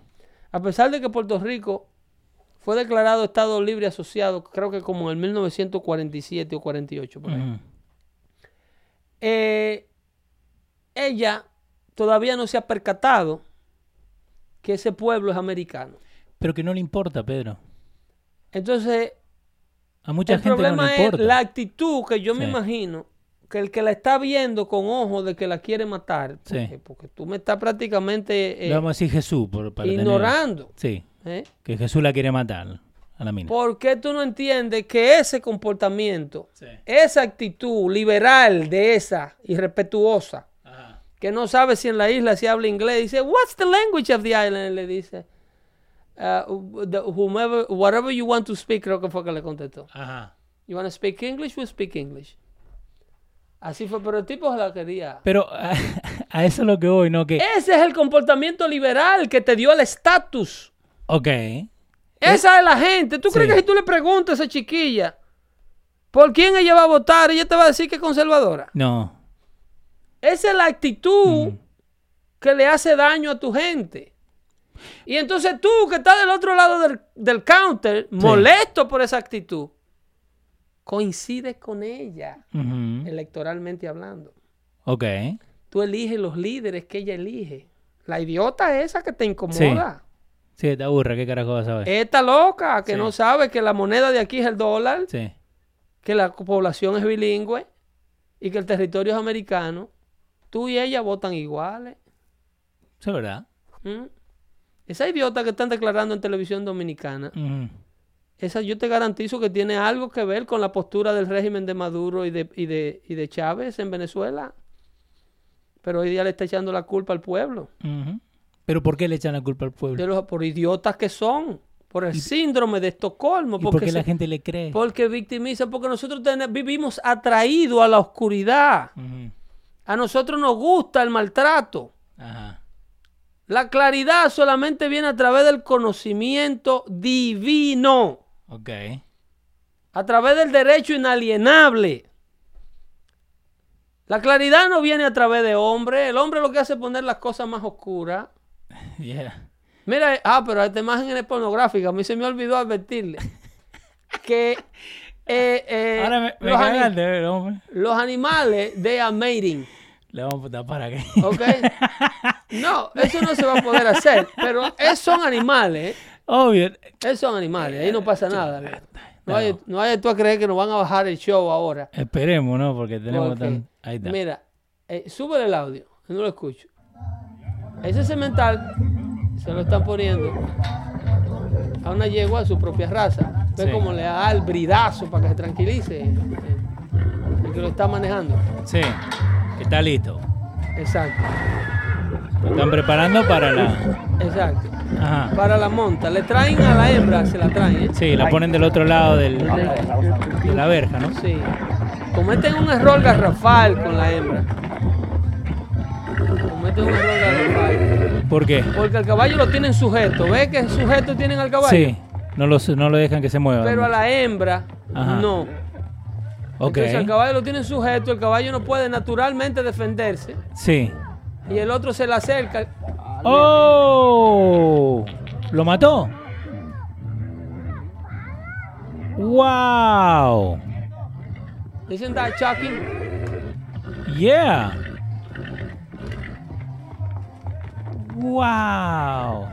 a pesar de que Puerto Rico fue declarado Estado Libre Asociado, creo que como en el 1947 o 48, por ahí. Eh, ella todavía no se ha percatado que ese pueblo es americano. Pero que no le importa, Pedro. Entonces, A mucha el gente no problema le es la actitud que yo me imagino que el que la está viendo con ojos de que la quiere matar, Sí. porque, porque tú me estás prácticamente eh, vamos a decir Jesús. Por, para tener- ignorando. Sí, ¿eh? que Jesús la quiere matar a la mina. ¿Por qué tú no entiendes que ese comportamiento, Sí. esa actitud liberal de esa irrespetuosa, Ajá. que no sabe si en la isla se habla inglés, dice, what's the language of the island? Y le dice, uh, the- whomever, whatever you want to speak, creo que fue que le contestó. Ajá. You want to speak English, we speak English. Así fue, pero el tipo se la quería. Pero a, a eso es lo que voy, ¿no? Que, Ese es el comportamiento liberal que te dio el estatus. ok, Esa es la gente. ¿Tú crees que si tú le preguntas a esa chiquilla por quién ella va a votar, ella te va a decir que es conservadora? no, Esa es la actitud que le hace daño a tu gente. Y entonces tú que estás del otro lado del, del counter, molesto por esa actitud, coincides con ella, electoralmente hablando. ok, Tú eliges los líderes que ella elige. La idiota esa que te incomoda. sí, te aburre, ¿qué carajo vas a ver? Esta loca que Sí. no sabe que la moneda de aquí es el dólar, Sí, que la población es bilingüe y que el territorio es americano. Tú y ella votan iguales. eso es verdad. ¿Mm? Esa idiota que están declarando en televisión dominicana, esa yo te garantizo que tiene algo que ver con la postura del régimen de Maduro y de, y de, y de Chávez en Venezuela. Pero hoy día le está echando la culpa al pueblo. Ujú. Pero ¿por qué le echan la culpa al pueblo? De los, por idiotas que son. Por el síndrome de Estocolmo. ¿Y por Porque, qué la se- gente le cree? porque victimiza. Porque nosotros vivimos atraídos a la oscuridad. A nosotros nos gusta el maltrato. Ajá. La claridad solamente viene a través del conocimiento divino. Ok. a través del derecho inalienable. La claridad no viene a través de hombre. El hombre lo que hace es poner las cosas más oscuras. Yeah. Mira, ah, pero esta imagen es pornográfica. A mí se me olvidó advertirle que eh, eh, Ahora me, me los, cagaste, eh, los animales, they are mating. Le vamos a tapar aquí. ¿Ok? No, eso no se va a poder hacer. Pero es- son animales. ¿eh? Obvio. Esos son animales. Ahí no pasa nada. ¿eh? No vayas no vayas tú a creer que nos van a bajar el show ahora. Esperemos, ¿no? Porque tenemos tan... Ahí está. Mira, eh, súbele el audio, no lo escucho. Ese cemental se lo están poniendo a una yegua de su propia raza. Ve Sí. cómo le da el bridazo para que se tranquilice eh, el que lo está manejando. Sí. Que está listo. Exacto, Lo están preparando para la... exacto. Ajá. Para la monta, le traen a la hembra, se la traen. ¿eh? Sí, la ponen del otro lado del, de la verja, ¿no? Sí. Cometen un error garrafal con la hembra. Cometen un error. ¿Por qué? Porque el caballo lo tienen sujeto. ¿Ves qué sujeto tienen al caballo? Sí. No lo, no lo dejan que se mueva. Pero a la hembra, Ajá. no. Ok. Entonces el caballo lo tienen sujeto, el caballo no puede naturalmente defenderse. Sí. Y el otro se le acerca. ¡Oh! ¿Lo mató? ¡Wow! Dicen that shocking. ¡Yeah! ¡Wow!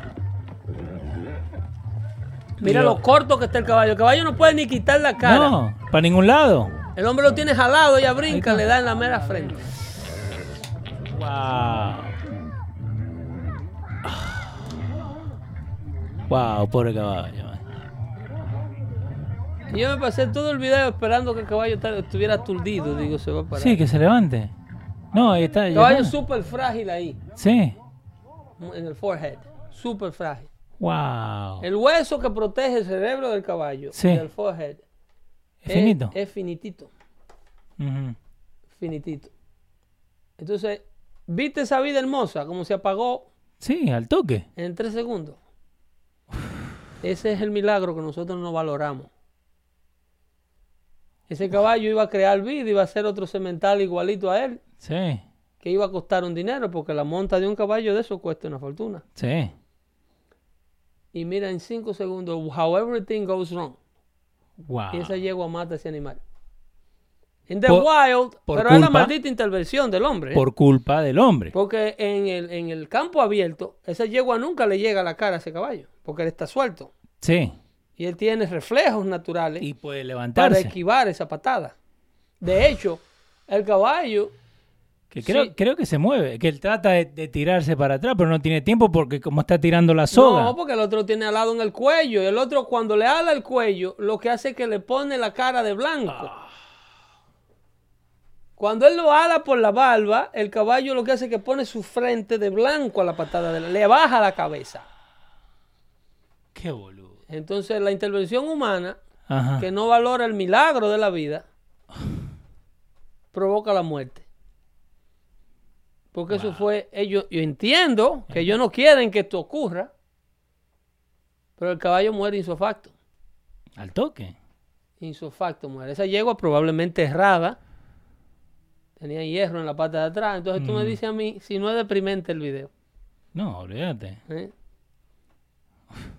Mira Dios. lo corto que está el caballo. El caballo no puede ni quitar la cara. No, para ningún lado. El hombre lo tiene jalado, ella brinca, le da en la mera frente. ¡Wow! ¡Wow! Pobre caballo. Y yo me pasé todo el video esperando que el caballo estuviera aturdido. Digo, se va a parar. Sí, que se levante. No, ahí está. el caballo súper frágil ahí, Sí. En el forehead. Súper frágil. ¡Wow! El hueso que protege el cerebro del caballo, Sí. del forehead, Es finito. es finitito. Finitito. Entonces, ¿viste esa vida hermosa? Como se apagó Sí, al toque. en tres segundos. Ese es el milagro que nosotros no valoramos. Ese caballo iba a crear vida, iba a ser otro cemental igualito a él, Sí, que iba a costar un dinero, porque la monta de un caballo de eso cuesta una fortuna. sí. Y mira, en cinco segundos, how everything goes wrong. Wow. Y esa yegua mata a ese animal. In the Por- wild, por pero es la culpa- maldita intervención del hombre. ¿eh? Por culpa del hombre. Porque en el, en el campo abierto, esa yegua nunca le llega a la cara a ese caballo, porque él está suelto. Sí. Y él tiene reflejos naturales Y puede para levantarse. esquivar esa patada. De hecho, el caballo, Que creo, Sí. creo que se mueve, que él trata de, de tirarse para atrás, pero no tiene tiempo porque como está tirando la soga. no, porque el otro tiene alado en el cuello. Y el otro, cuando le ala el cuello, lo que hace es que le pone la cara de blanco. Ah. Cuando él lo ala por la barba, el caballo lo que hace es que pone su frente de blanco a la patada, de la- le baja la cabeza. Qué boludo. Entonces, la intervención humana, Ajá. que no valora el milagro de la vida, provoca la muerte. Porque eso fue, ellos, yo entiendo que ellos no quieren que esto ocurra, pero el caballo muere insofacto. Al toque. Insofacto muere. Esa yegua probablemente errada, tenía hierro en la parte de atrás. Entonces tú me dices a mí si no es deprimente el video. No, olvídate. ¿eh?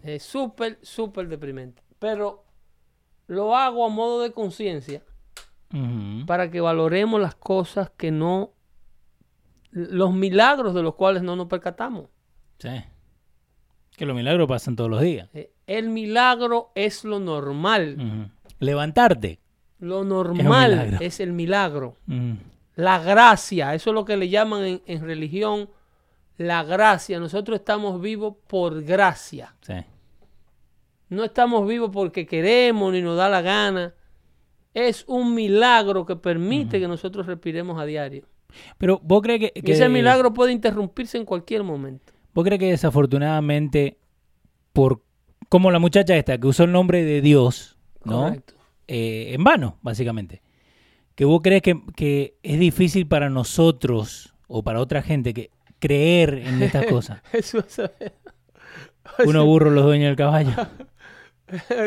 Es súper, súper deprimente. Pero lo hago a modo de conciencia para que valoremos las cosas que no, los milagros de los cuales no nos percatamos. Sí. Que los milagros pasan todos los días. Eh, El milagro es lo normal. Levantarte. Lo normal es, el milagro. La gracia, eso es lo que le llaman en, en religión la gracia. Nosotros estamos vivos por gracia. Sí. No estamos vivos porque queremos ni nos da la gana. Es un milagro que permite que nosotros respiremos a diario. Pero vos crees que, que- ese milagro puede interrumpirse en cualquier momento. vos crees que desafortunadamente por como la muchacha esta que usó el nombre de Dios, ¿no? Eh, en vano, básicamente. Que vos crees que, que es difícil para nosotros o para otra gente que creer en estas cosas. Eso es. Uno burro los dueños del caballo.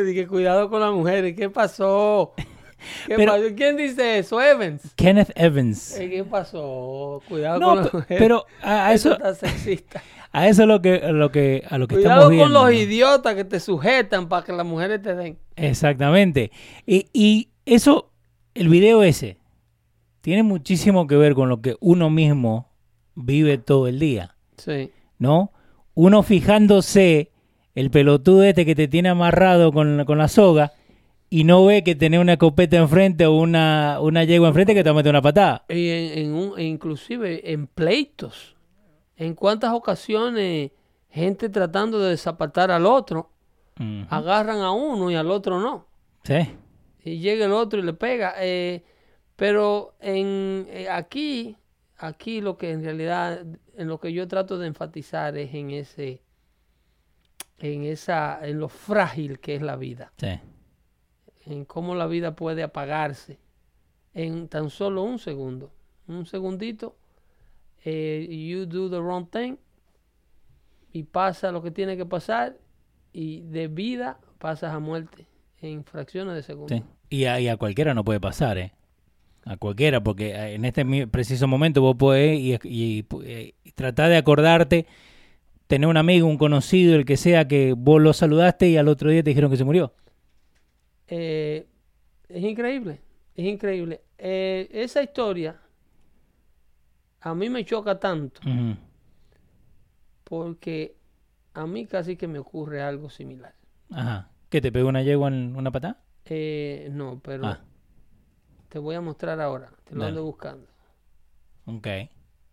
Dije, cuidado con las mujeres. ¿Qué pasó? ¿Qué Pero- pasó? ¿Quién dice eso? Evans. Kenneth Evans. Eh, ¿Qué pasó? Cuidado No, con mujeres. pero a, a eso, está sexista. a eso es lo que, lo que, a lo que Cuidado estamos con viendo. los ¿no? idiotas que te sujetan para que las mujeres te den. Exactamente. Y, y eso, el video ese, tiene muchísimo que ver con lo que uno mismo vive todo el día, Sí. ¿no? Uno fijándose el pelotudo este que te tiene amarrado con, con la soga y no ve que tenés una escopeta enfrente o una, una yegua enfrente que te va a meter una patada. Y en, en un, inclusive en pleitos. En cuántas ocasiones gente tratando de desapatar al otro, agarran a uno y al otro no. Sí. Y llega el otro y le pega. eh, pero en eh, aquí, aquí lo que en realidad, en lo que yo trato de enfatizar es en ese, en esa, en lo frágil que es la vida. Sí. En cómo la vida puede apagarse en tan solo un segundo. Un segundito, eh, you do the wrong thing y pasa lo que tiene que pasar y de vida pasas a muerte en fracciones de segundo. Sí. Y a, y a cualquiera no puede pasar, ¿eh? A cualquiera, porque eh, en este preciso momento vos podés y, y- y tratar de acordarte, tener un amigo, un conocido, el que sea, que vos lo saludaste y al otro día te dijeron que se murió. Eh, es increíble, es increíble. Eh, esa historia a mí me choca tanto porque a mí casi que me ocurre algo similar. Ajá. ¿Qué te pegó una yegua en una patada? Eh, no, pero Ah. te voy a mostrar ahora. Te lo Dale. ando buscando. Ok.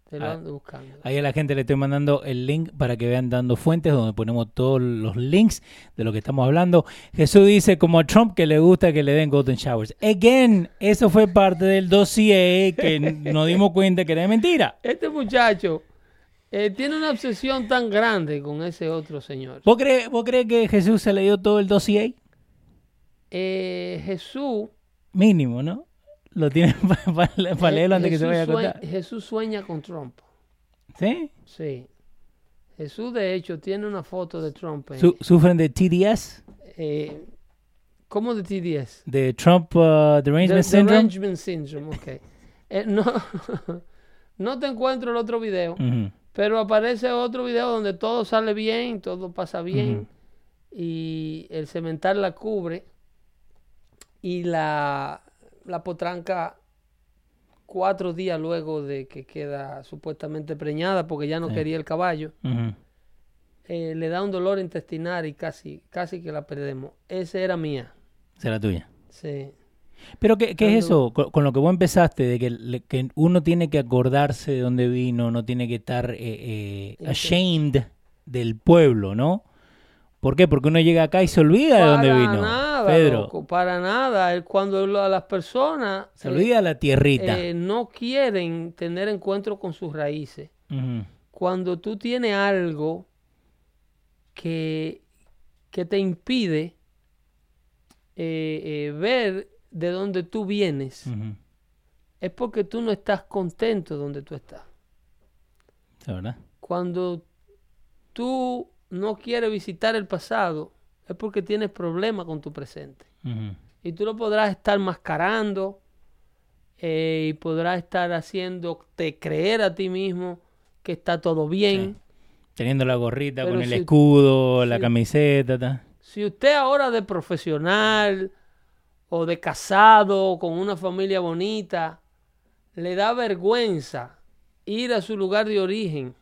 Te lo Ah. ando buscando. Ahí a la gente le estoy mandando el link para que vean dando fuentes donde ponemos todos los links de lo que estamos hablando. Jesús dice como a Trump que le gusta que le den golden showers. Again, eso fue parte del dossier que nos dimos cuenta que era mentira. Este muchacho eh, tiene una obsesión tan grande con ese otro señor. ¿Vos crees, ¿Vos crees que Jesús se le dio todo el dossier? Eh, Jesús, Mínimo, ¿no? Lo tiene para leerlo antes que se Jesús vaya a contar. Jesús sueña con Trump. ¿Sí? Sí. Jesús, de hecho, tiene una foto de Trump. Su- ¿Sufren de TDS? eh, ¿Cómo de TDS? De Trump uh, Derangement The- Syndrome. Derangement Syndrome, ok. Eh, no, no te encuentro el otro video, pero aparece otro video donde todo sale bien, todo pasa bien y el cemental la cubre y la, la potranca cuatro días luego de que queda supuestamente preñada porque ya no Sí. quería el caballo, eh, le da un dolor intestinal y casi, casi que la perdemos. Esa era mía. Será tuya. Sí. Pero ¿qué, qué es eso? Con, con lo que vos empezaste, de que, le- que uno tiene que acordarse de dónde vino, no tiene que estar eh, eh, ashamed del pueblo, ¿no? ¿Por qué? Porque uno llega acá y se olvida de dónde para vino. nada, Pedro, loco, para nada. Cuando a las personas se olvida la tierrita. eh, no quieren tener encuentro con sus raíces, cuando tú tienes algo que, que te impide eh, eh, ver de dónde tú vienes, es porque tú no estás contento donde tú estás. ¿Es verdad? Cuando tú no quieres visitar el pasado, es porque tienes problemas con tu presente. Y tú lo podrás estar mascarando eh, y podrás estar haciéndote creer a ti mismo que está todo bien. Teniendo la gorrita Pero con el si- escudo, la si- camiseta. ta. Si usted ahora de profesional o de casado con una familia bonita le da vergüenza ir a su lugar de origen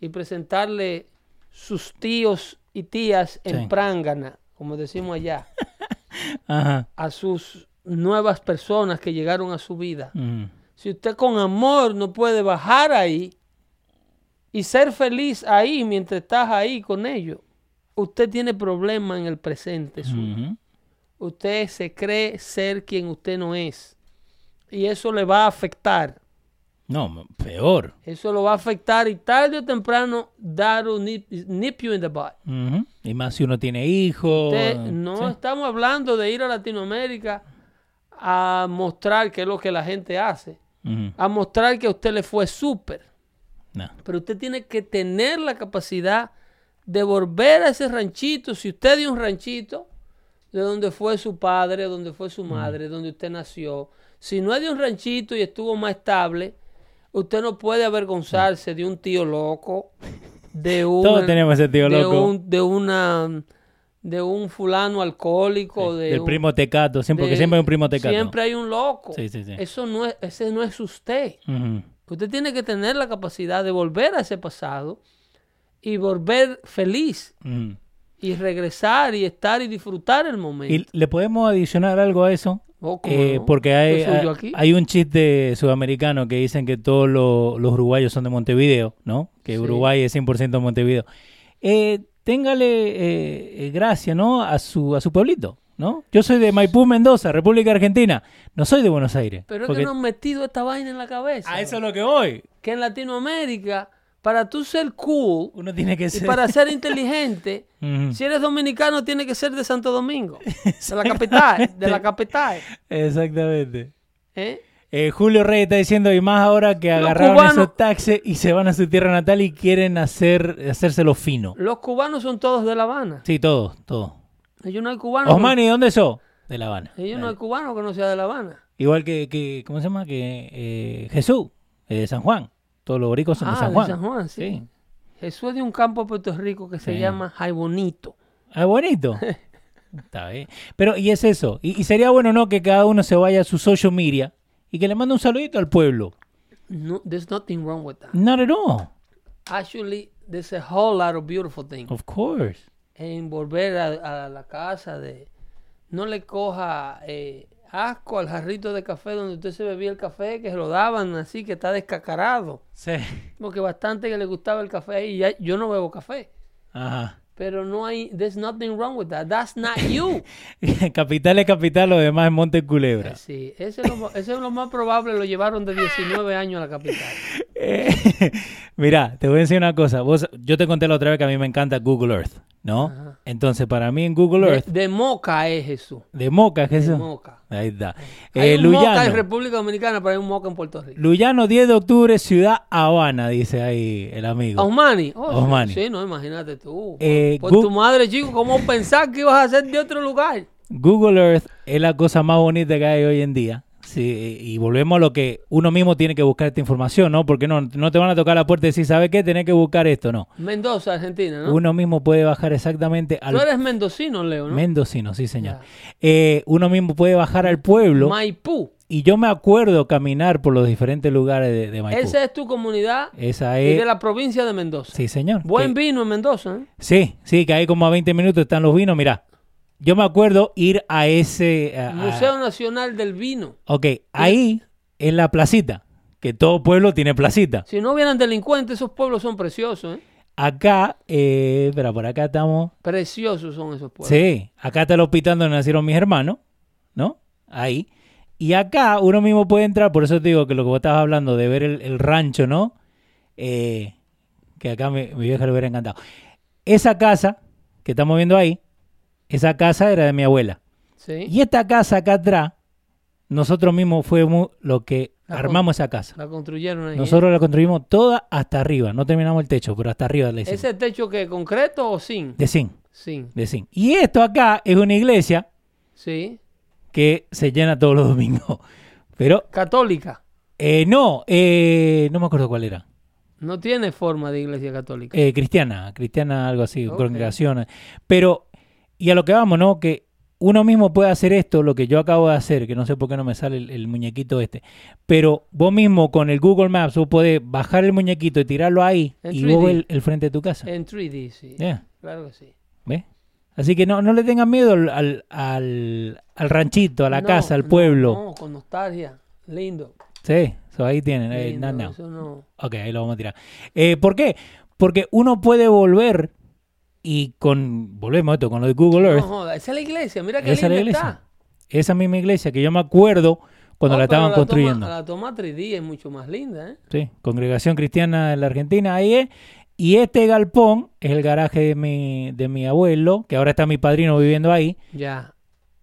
y presentarle sus tíos y tías en Sí. prángana, como decimos allá, Ajá. a sus nuevas personas que llegaron a su vida. Ujú. Si usted con amor no puede bajar ahí y ser feliz ahí mientras estás ahí con ellos, usted tiene problemas en el presente suyo. Usted se cree ser quien usted no es. Y eso le va a afectar. No, peor. Eso lo va a afectar y tarde o temprano that'll nip, nip you in the butt. Y más si uno tiene hijos. Usted- no Sí. estamos hablando de ir a Latinoamérica a mostrar qué es lo que la gente hace. A mostrar que a usted le fue súper. No. Pero usted tiene que tener la capacidad de volver a ese ranchito. Si usted dio un ranchito, de donde fue su padre, donde fue su madre, donde usted nació. Si no es de un ranchito y estuvo más estable, usted no puede avergonzarse de un tío loco, de un, Todos tenemos ese tío de loco. un- de una de un fulano alcohólico, de Del un- primo tecato, siempre, porque de- siempre hay un primo tecato. Siempre hay un loco. Sí, sí, sí. Eso no es, ese no es usted. Usted tiene que tener la capacidad de volver a ese pasado y volver feliz. Y regresar y estar y disfrutar el momento. Y le podemos adicionar algo a eso. Oh, ¿cómo Eh, no? porque hay, hay- un chiste sudamericano que dicen que todos lo- los uruguayos son de Montevideo, ¿no? Que Sí. Uruguay es 100% Montevideo. Eh, téngale eh, eh, gracia, ¿no? A su, a su pueblito, ¿no? Yo soy de Maipú, Mendoza, República Argentina. No soy de Buenos Aires. Pero es porque- que nos han metido esta vaina en la cabeza. A eso es lo que voy. Que en Latinoamérica, para tú ser cool Uno tiene que y para ser inteligente, si eres dominicano, tiene que ser de Santo Domingo, de la capital, de la capital. Exactamente. ¿eh? Eh, Julio Rey está diciendo, y más ahora que Los agarraron cubanos- esos taxis y se van a su tierra natal y quieren hacer hacérselo fino. Los cubanos son todos de La Habana. Sí, todo, todo. Ellos no hay cubanos. Osmani, ¿dónde sos? De La Habana. Ellos no hay cubano que no sea de La Habana. Igual que, que, ¿cómo se llama? Que eh, Jesús, de San Juan. Todos los boricos son Ah, de San de Juan. San Juan, sí. Sí. Jesús es de un campo de Puerto Rico que se llama Jaibonito. Ah, bonito. Está bien. Pero, y es eso. Y, y sería bueno, ¿no? Que cada uno se vaya a su social media y que le mande un saludito al pueblo. No, there's nothing wrong with that. Not at all. Actually, there's a whole lot of beautiful things. Of course. En volver a, a la casa de... No le coja eh, asco al jarrito de café donde usted se bebía el café, que se lo daban así, que está descacarado. Sí. Porque bastante que le gustaba el café ahí. Ya- yo no bebo café. Ajá. Pero no hay... There's nothing wrong with that. That's not you. capital es capital, lo demás es Monte Culebra. Sí, ese es, lo, ese es lo más probable. Lo llevaron de 19 años a la capital. Eh, Mira, te voy a decir una cosa. Vos, yo te conté la otra vez que a mí me encanta Google Earth, ¿no? Ajá. Entonces, para mí en Google De, Earth, de Moca es Jesús. de Moca, ¿qué es De eso? Moca. Ahí está. Hay Eh, un Moca en Luyano. República Dominicana, pero hay un Moca en Puerto Rico. Luyano, 10 de octubre, Ciudad Habana, dice ahí el amigo. Osmani. Oh, Osmani. Sí, no, imagínate tú. Eh, Por Gu- tu madre, chico, ¿cómo pensar que ibas a ser de otro lugar? Google Earth es la cosa más bonita que hay hoy en día. Sí, y volvemos a lo que uno mismo tiene que buscar esta información, ¿no? Porque no, no te van a tocar la puerta y decir, ¿sabes qué? Tenés que buscar esto, no. Mendoza, Argentina, ¿no? Uno mismo puede bajar exactamente al Tú eres mendocino, Leo, ¿no? mendocino, sí, señor. Eh, uno mismo puede bajar al pueblo Maipú. y yo me acuerdo caminar por los diferentes lugares de, de Maipú. Esa es tu comunidad Esa y es... de la provincia de Mendoza. Sí, señor. Buen Que- vino en Mendoza, ¿eh? Sí, sí, que ahí como a 20 minutos están los vinos. Mira, yo me acuerdo ir a ese... a- Museo Nacional del Vino. Ok, ahí en la placita, que todo pueblo tiene placita. Si no hubieran delincuentes, esos pueblos son preciosos, ¿eh? Acá, eh, espera, por acá estamos... Preciosos son esos pueblos. Sí, acá está el hospital donde nacieron mis hermanos, ¿no? Ahí. Y acá uno mismo puede entrar, por eso te digo que lo que vos estabas hablando de ver el, el rancho, ¿no? Eh, que acá mi, mi vieja le hubiera encantado. Esa casa que estamos viendo ahí, esa casa era de mi abuela. Sí. Y esta casa acá atrás, nosotros mismos fuimos lo que La armamos esa casa. La construyeron ahí. Nosotros la construimos toda hasta arriba. No terminamos el techo, pero hasta arriba le hicimos. ¿Ese techo que concreto o sin? De zinc, Sin. de zinc. Y esto acá es una iglesia Sí. que se llena todos los domingos. Pero Católica. eh, no, eh, no me acuerdo cuál era. No tiene forma de iglesia católica. Eh, cristiana, cristiana, algo así, Ok. congregación. Pero, y a lo que vamos, ¿no? Que uno mismo puede hacer esto, lo que yo acabo de hacer, que no sé por qué no me sale el, el muñequito este. Pero vos mismo con el Google Maps, vos podés bajar el muñequito y tirarlo ahí En y vos 3D. ves el, el frente de tu casa. En 3D, sí. Yeah, Claro que sí. ¿ves? Así que no, no le tengan miedo al, al, al- al ranchito, a la No, casa, al pueblo. No, con nostalgia. Lindo. Sí, so ahí tienen. eh, lindo, no, no. Eso no. Ok, ahí lo vamos a tirar. Eh, ¿Por qué? Porque uno puede volver y con, volvemos a esto, con lo de Google No Earth, joda, esa es la iglesia. Mira qué esa linda la iglesia. está. Esa misma iglesia que yo me acuerdo cuando Oh, la estaban construyendo. la toma 3D es mucho más linda, ¿eh? Sí, Congregación Cristiana en la Argentina, ahí es. Y este galpón es el garaje de mi, de mi abuelo, que ahora está mi padrino viviendo ahí, Ya.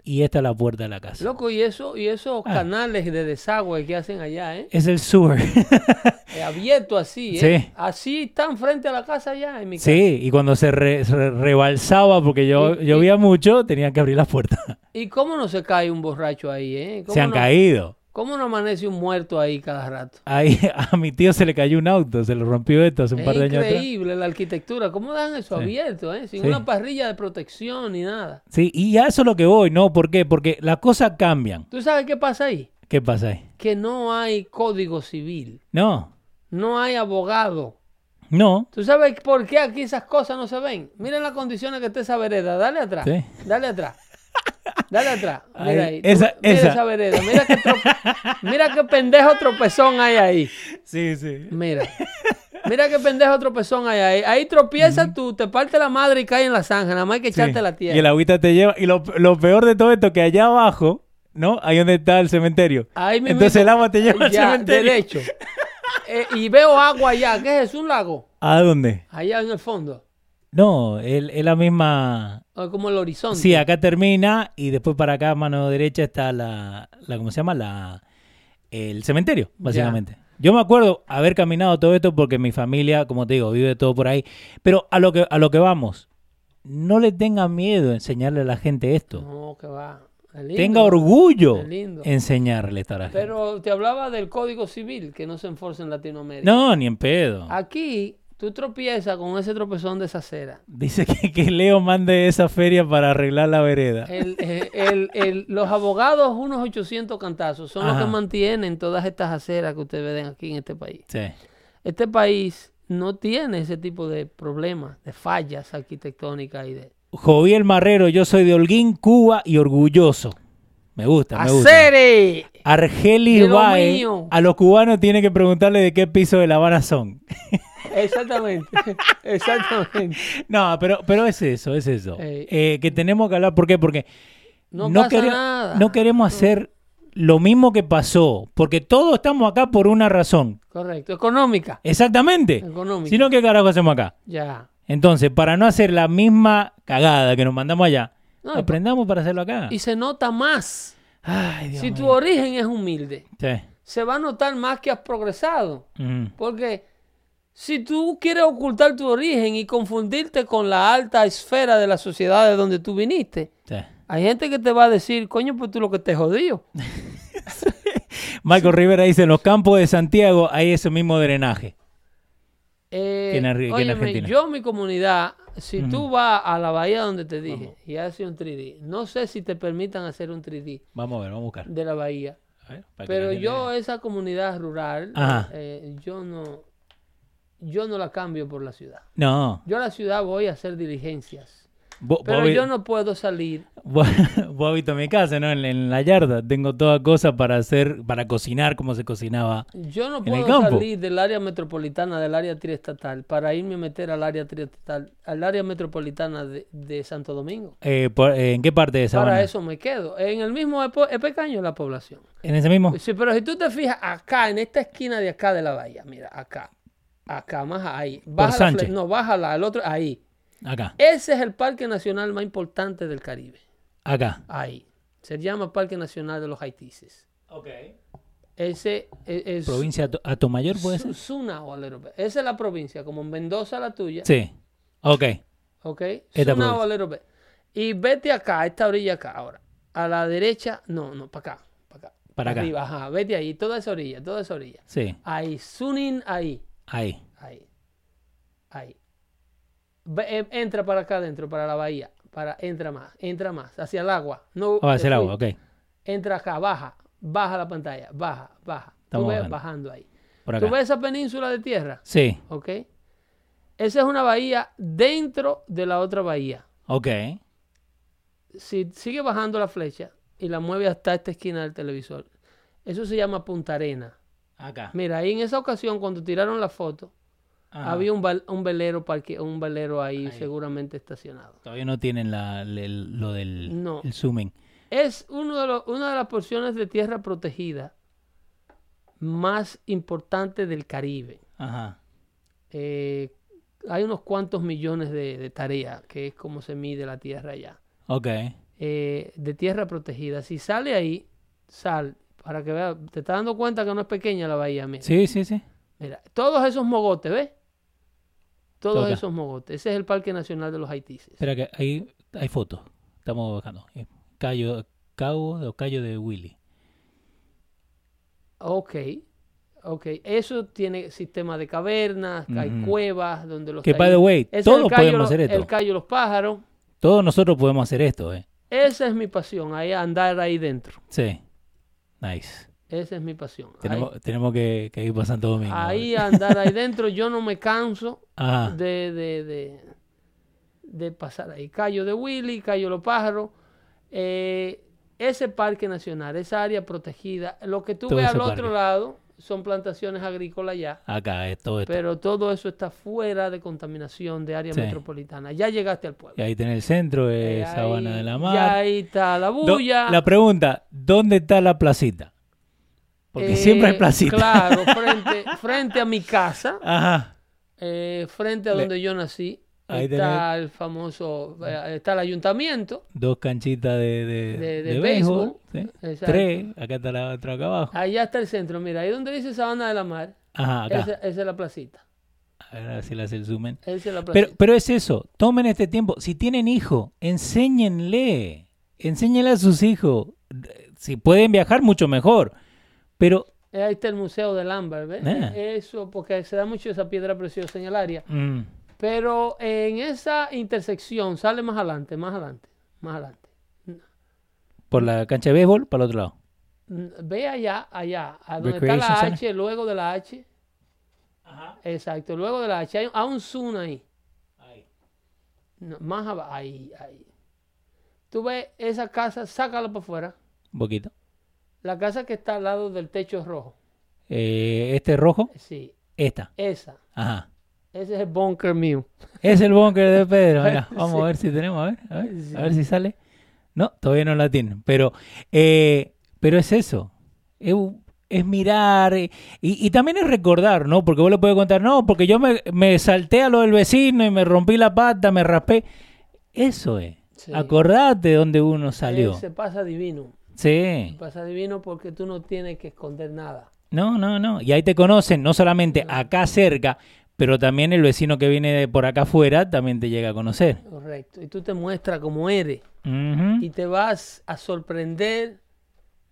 Y esta es la puerta de la casa. Loco, y eso, y esos Ah. canales de desagüe que hacen allá, ¿eh? Es el sewer. Abierto así, ¿eh? Sí. Así están frente a la casa allá en mi casa. sí, y cuando se, re- se rebalsaba, porque yo, Y- llovía mucho, tenían que abrir las puertas. ¿Y cómo no se cae un borracho ahí, eh? ¿Cómo Se han no- caído. ¿Cómo no amanece un muerto ahí cada rato? Ahí a mi tío se le cayó un auto, se lo rompió esto hace un Es par de años increíble la arquitectura. ¿Cómo dan eso Sí. abierto, eh? Sin Sí. una parrilla de protección ni nada. Sí, y a eso es lo que voy, ¿no? ¿Por qué? Porque las cosas cambian. ¿Tú sabes qué pasa ahí? ¿Qué pasa ahí? Que no hay código civil. No, No hay abogado. no. ¿Tú sabes por qué aquí esas cosas no se ven? Miren las condiciones que está esa vereda. Dale atrás. Sí. Dale atrás. Dale atrás. Mira Ahí, esa- mira esa. esa vereda. Mira qué, tro- mira qué pendejo tropezón hay ahí. Sí, sí. Mira. Mira qué pendejo tropezón hay ahí. Ahí tropiezas tú, te parte la madre y cae en la zanja. Nada más hay que echarte la tierra. Y el agüita te lleva. Y lo, lo peor de todo esto, que allá abajo, ¿no? Ahí donde está el cementerio. Ahí Entonces el agua te lleva al ya, cementerio. derecho. Eh, y veo agua allá. ¿Qué es eso? ¿Un lago? ¿A dónde? Allá en el fondo. No, es es la misma. O como el horizonte. Sí, acá termina y después para acá, mano derecha, está la, la ¿cómo se llama? La, el cementerio, básicamente. Yo me acuerdo haber caminado todo esto porque mi familia, como te digo, vive todo por ahí. Pero a lo que, a lo que vamos, no le tengan miedo enseñarle a la gente esto. No, que va. Lindo. Tenga orgullo enseñarle esto a la gente. Pero te hablaba del Código Civil que no se enforza en Latinoamérica. No, ni en pedo. Aquí tú tropiezas con ese tropezón de esa acera. Dice que, que Leo mande esa feria para arreglar la vereda. El- eh, el- el- los abogados, unos 800 cantazos, son los que mantienen todas estas aceras que ustedes ven aquí en este país. Sí. Este país no tiene ese tipo de problemas, de fallas arquitectónicas y de... Joviel Marrero, yo soy de Holguín, Cuba y orgulloso. Me gusta, me gusta. ¡Acere! Argelis De lo Bae, mío. a los cubanos tiene que preguntarle de qué piso de La Habana son. Exactamente, exactamente. no, pero, pero es eso, es eso. Eh, que tenemos que hablar, ¿por qué? Porque No, quere- no queremos hacer lo mismo que pasó, porque todos estamos acá por una razón. Correcto, económica. Exactamente. Económica. Si no, ¿qué carajo hacemos acá? Ya. Entonces, para no hacer la misma cagada que nos mandamos allá, No, aprendamos para hacerlo acá. Y se nota más. Ay, Dios Si tu origen es humilde, Sí. se va a notar más que has progresado. Mm. Porque si tú quieres ocultar tu origen y confundirte con la alta esfera de la sociedad de donde tú viniste, Sí. Hay gente que te va a decir, coño, pues tú lo que te jodido. Michael Rivera dice, en los campos de Santiago hay ese mismo drenaje. Eh, Que en que en óyeme, Argentina. yo, mi comunidad, si tú Ujú. vas a la bahía donde te dije y haces un 3D, no sé si te permitan hacer un 3D Vamos a ver, vamos a buscar. de la bahía. Ver, Pero yo, vea. esa comunidad rural, eh, yo no yo no la cambio por la ciudad. No, Yo a la ciudad voy a hacer diligencias. Pero yo no puedo salir. vos- has visto mi casa, ¿no? En, en la yarda tengo toda cosa para hacer, para cocinar como se cocinaba. Yo no En el puedo campo. salir del área metropolitana, del área triestatal, para irme a meter al área triestatal, al área metropolitana de, de Santo Domingo. Eh, por- eh, ¿En qué parte de Sabana? Para eso me quedo. En el mismo es pequeño la población. ¿En ese mismo? Sí, pero si tú te fijas acá, en esta esquina de acá de la bahía, mira, acá, acá, más ahí. Baja la no, bájala, al otro, ahí. Acá, Ese es el parque nacional más importante del Caribe. acá. Ahí. Se llama Parque Nacional de los Haitises. Ok. Ese es, es ¿Provincia Ato- Atomayor puede Su- ser? Sunao, a little bit. Esa es la provincia, como Mendoza la tuya. Sí. Ok. ¿Ok? Esta Sunao, provincia. a little bit. Y vete acá, a esta orilla acá ahora. A la derecha, no, no, para acá. Para acá. Para acá. Arriba, ajá. Vete ahí, toda esa orilla, toda esa orilla. Sí. Ahí, Sunin, ahí. Ahí. Ahí. Ahí. Eh, entra para acá adentro, para la bahía. Para, entra más, entra más, hacia el agua. No, Oh, hacia el agua, ok. Entra acá, baja, baja la pantalla, baja, baja. Estamos Tú ves bajando. bajando ahí. Por ¿Tú ves esa península de tierra? Sí. ¿Ok? Esa es una bahía dentro de la otra bahía. Ok. Si sigue bajando la flecha y la mueve hasta esta esquina del televisor, eso se llama Punta Arena. Acá. Mira, ahí en esa ocasión, cuando tiraron la foto, Ajá. había un, val- un velero parque, un velero ahí, Ahí. seguramente estacionado. Todavía no tienen la, el- lo del No. el zooming. Es uno de los- una de las porciones de tierra protegida más importantes del Caribe. Ajá. Eh, hay unos cuantos millones de, de tareas, que es como se mide la tierra allá. Ok. eh, de tierra protegida. Si sale ahí, sal, para que veas, te estás dando cuenta que no es pequeña la bahía, mira. Sí, sí, sí. Mira, todos esos mogotes, ¿ves? Todos Toca. esos mogotes. Ese es el Parque Nacional de los Haitises. Espera que ahí hay fotos. Estamos bajando. Eh, Cayo, Cabo o Cayo de Willy. Ok, ok. Eso tiene sistema de cavernas, hay Ujú. cuevas donde los... Que, by the way, Ese todos podemos hacer esto. El Cayo Los Pájaros. Todos nosotros podemos hacer esto, ¿eh? Esa es mi pasión, ahí andar ahí dentro. Sí. Nice. Esa es mi pasión. Ahí- Tenemos, tenemos que, que ir para Santo Domingo. Ahí andar ahí dentro, yo no me canso de, de, de, de pasar ahí. Cayo de Willy, Cayo Los Pájaros, eh, ese parque nacional, esa área protegida, lo que tú Todo ves al otro lado son plantaciones agrícolas ya, Acá es todo esto. pero todo eso está fuera de contaminación de área Sí. metropolitana. Ya llegaste al pueblo. Y ahí tenés el centro, Eh, eh, Sabana de la Mar. ahí está la Do- bulla. la pregunta, ¿dónde está la placita? Porque Eh, siempre hay placita. Claro, frente, frente a mi casa. Ajá. Eh, frente a Le- donde yo nací Ahí está el famoso, eh, está el ayuntamiento, Dos canchitas de, de, De- de de béisbol. ¿sí? Exacto. Tres. Acá está la otra acá abajo. allá está el centro, mira, ahí donde dice Sabana de la Mar, Ajá, acá. esa, esa es la placita, A ver, si le hace el zoom in. esa es la Pero, placita. pero es eso, tomen este tiempo. Si tienen hijos, enséñenle. Enséñenle a sus hijos. Si pueden viajar, mucho mejor. Pero, Eh, ahí está el Museo del Ámbar, ¿ves? Ah. Eso, porque se da mucho esa piedra preciosa en el área, mm, pero en esa intersección, sale más adelante, más adelante, más adelante. por la cancha de béisbol, para el otro lado. Ve allá, allá, a donde está la Center. H, luego de la H. Exacto, luego de la H, hay a un zoom ahí. No, más abajo, ahí, ahí. Tú ves esa casa, sácala para afuera. Un poquito. La casa que está al lado del techo rojo. Eh, este rojo, Sí, esta. esa. Ajá. Ese es el bunker mío. Es el búnker de Pedro. Mira, vamos Sí. a ver si tenemos, a ver, a ver, Sí. a ver si sale. No, todavía no la tienen. Pero, eh, pero es eso. Es, es mirar eh, y, y también es recordar, ¿no? Porque vos le puedes contar, no, porque yo me, me salté a lo del vecino y me rompí la pata, me raspé. Eso es. Sí. Acordate de dónde uno salió. Se pasa divino. Sí. Se pasa divino porque tú no tienes que esconder nada. No, no, no. Y ahí te conocen, no solamente acá cerca, pero también el vecino que viene de por acá afuera también te llega a conocer. Correcto. Y tú te muestras como eres. Y te vas a sorprender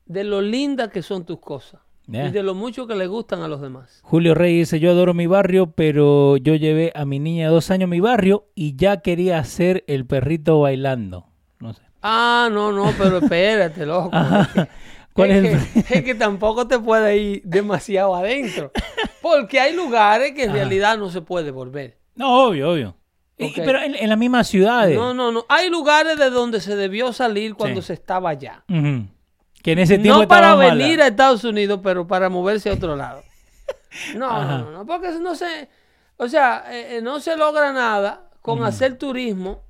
de lo lindas que son tus cosas. Y de lo mucho que le gustan a los demás. Julio Rey dice, yo adoro mi barrio, pero yo llevé a mi niña de dos años a mi barrio y ya quería hacer el perrito bailando. No sé. Ah, no, no, pero espérate, loco. Ajá. ¿Cuál es, es, el... que, es que tampoco te puede ir demasiado adentro. Porque hay lugares que en Ajá. realidad no se puede volver. No, obvio, obvio. Y- pero en, en las mismas ciudades. No, no, no. Hay lugares de donde se debió salir cuando Sí. se estaba allá. Que en ese tiempo No para mala. venir a Estados Unidos, pero para moverse a otro lado. No, Ajá. no, no, no, porque no se, o sea, eh, eh, no se logra nada con hacer turismo.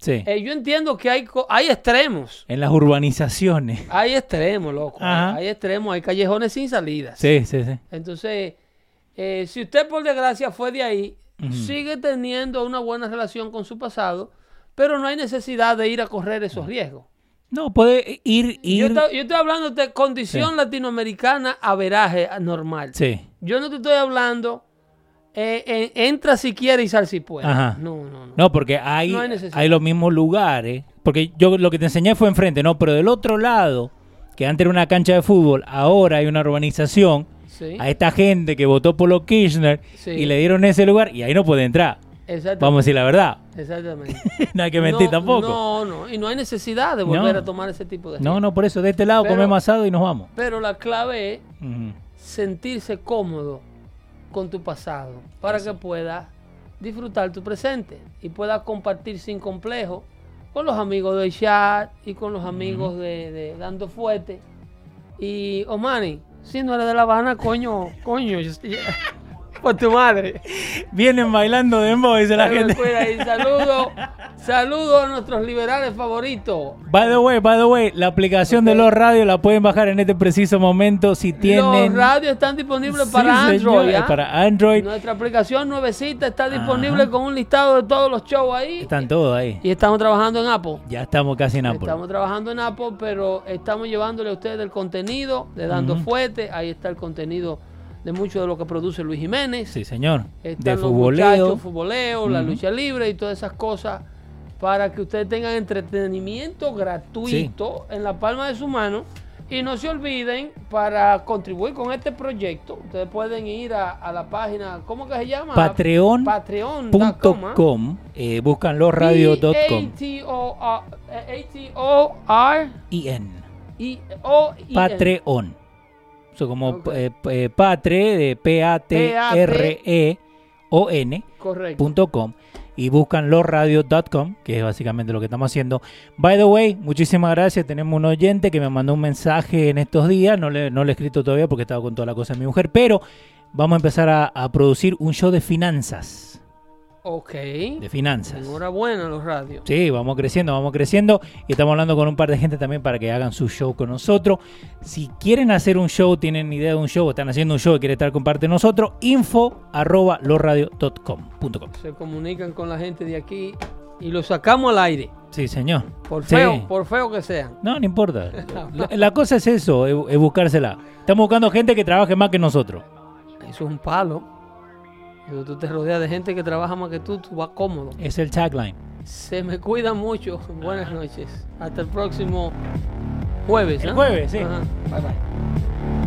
Sí. Eh, yo entiendo que hay, hay extremos, En las urbanizaciones. hay extremos, loco, Ajá. hay extremos, hay callejones sin salidas. Sí, sí, sí. Entonces, eh, si usted por desgracia fue de ahí, sigue teniendo una buena relación con su pasado, pero no hay necesidad de ir a correr esos riesgos. No, puede ir, Yo, ir. estoy- yo estoy hablando de condición latinoamericana, averaje normal. Sí. Yo no te estoy hablando, eh, eh, entra si quiere y sal si puede. Ajá. No, no, no. No, porque hay, No hay los mismos lugares. Porque yo lo que te enseñé fue enfrente, ¿no? Pero del otro lado, que antes era una cancha de fútbol, ahora hay una urbanización. Sí, A esta gente que votó por los Kirchner Sí. y le dieron ese lugar y ahí no puede entrar. exactamente. Vamos a decir la verdad. Exactamente. no hay que mentir No, tampoco. No, no. Y no hay necesidad de volver No. a tomar ese tipo de No, riesgos. no, por eso de este lado Pero- comemos asado y nos vamos. Pero la clave es sentirse cómodo con tu pasado para que puedas disfrutar tu presente y puedas compartir sin complejo con los amigos del chat y con los amigos de, de Dando Fuerte. Y Omani, si no eres de La Habana, coño, coño, por tu madre. Vienen bailando de dice la gente. Saludos, saludos a nuestros liberales favoritos. By the way, by the way, la aplicación de los radios la pueden bajar en este preciso momento si tienen. Los radios están disponibles Sí, para señor, Android. ¿ah? Para Android. Nuestra aplicación nuevecita está disponible Ajá. con un listado de todos los shows ahí. Están todos ahí. Y estamos trabajando en Apple. Ya estamos casi en Apple. Estamos trabajando en Apple, pero estamos llevándole a ustedes el contenido de Dando Ujú. Fuerte. Ahí está el contenido de mucho de lo que produce Luis Jiménez. Sí, señor. Están de los futboleo. futboleo, la Ujú. lucha libre y todas esas cosas para que ustedes tengan entretenimiento gratuito en la palma de su mano. Y no se olviden, para contribuir con este proyecto, ustedes pueden ir a, a la página, ¿cómo que se llama? Patreon. Patreon.com. .com, eh, buscan losradio.com P-A-T-O-R IN I O I N. Patreon como Ok. eh, eh, patre de P A T R E O N Correcto. punto com y buscan losradio.com que es básicamente lo que estamos haciendo by the way muchísimas gracias tenemos un oyente que me mandó un mensaje en estos días no le, no le he escrito todavía porque estaba con toda la cosa de mi mujer pero vamos a empezar a, a producir un show de finanzas Ok. de finanzas Enhorabuena los radios. Sí, vamos creciendo, vamos creciendo. Y estamos hablando con un par de gente también para que hagan su show con nosotros. Si quieren hacer un show, tienen idea de un show, o están haciendo un show y quieren estar con parte de nosotros, info arroba losradio.com. Se comunican con la gente de aquí y lo sacamos al aire. Sí, señor. Por Sí. feo, por feo que sean. No, no importa. La, la cosa es eso, es, es buscársela. Estamos buscando gente que trabaje más que nosotros. Eso es un palo. Cuando tú te rodeas de gente que trabaja más que tú, tú vas cómodo. Es el tagline. Se me cuida mucho. Buenas noches. Hasta el próximo jueves. El ¿ah? jueves, sí. Ajá. Bye bye.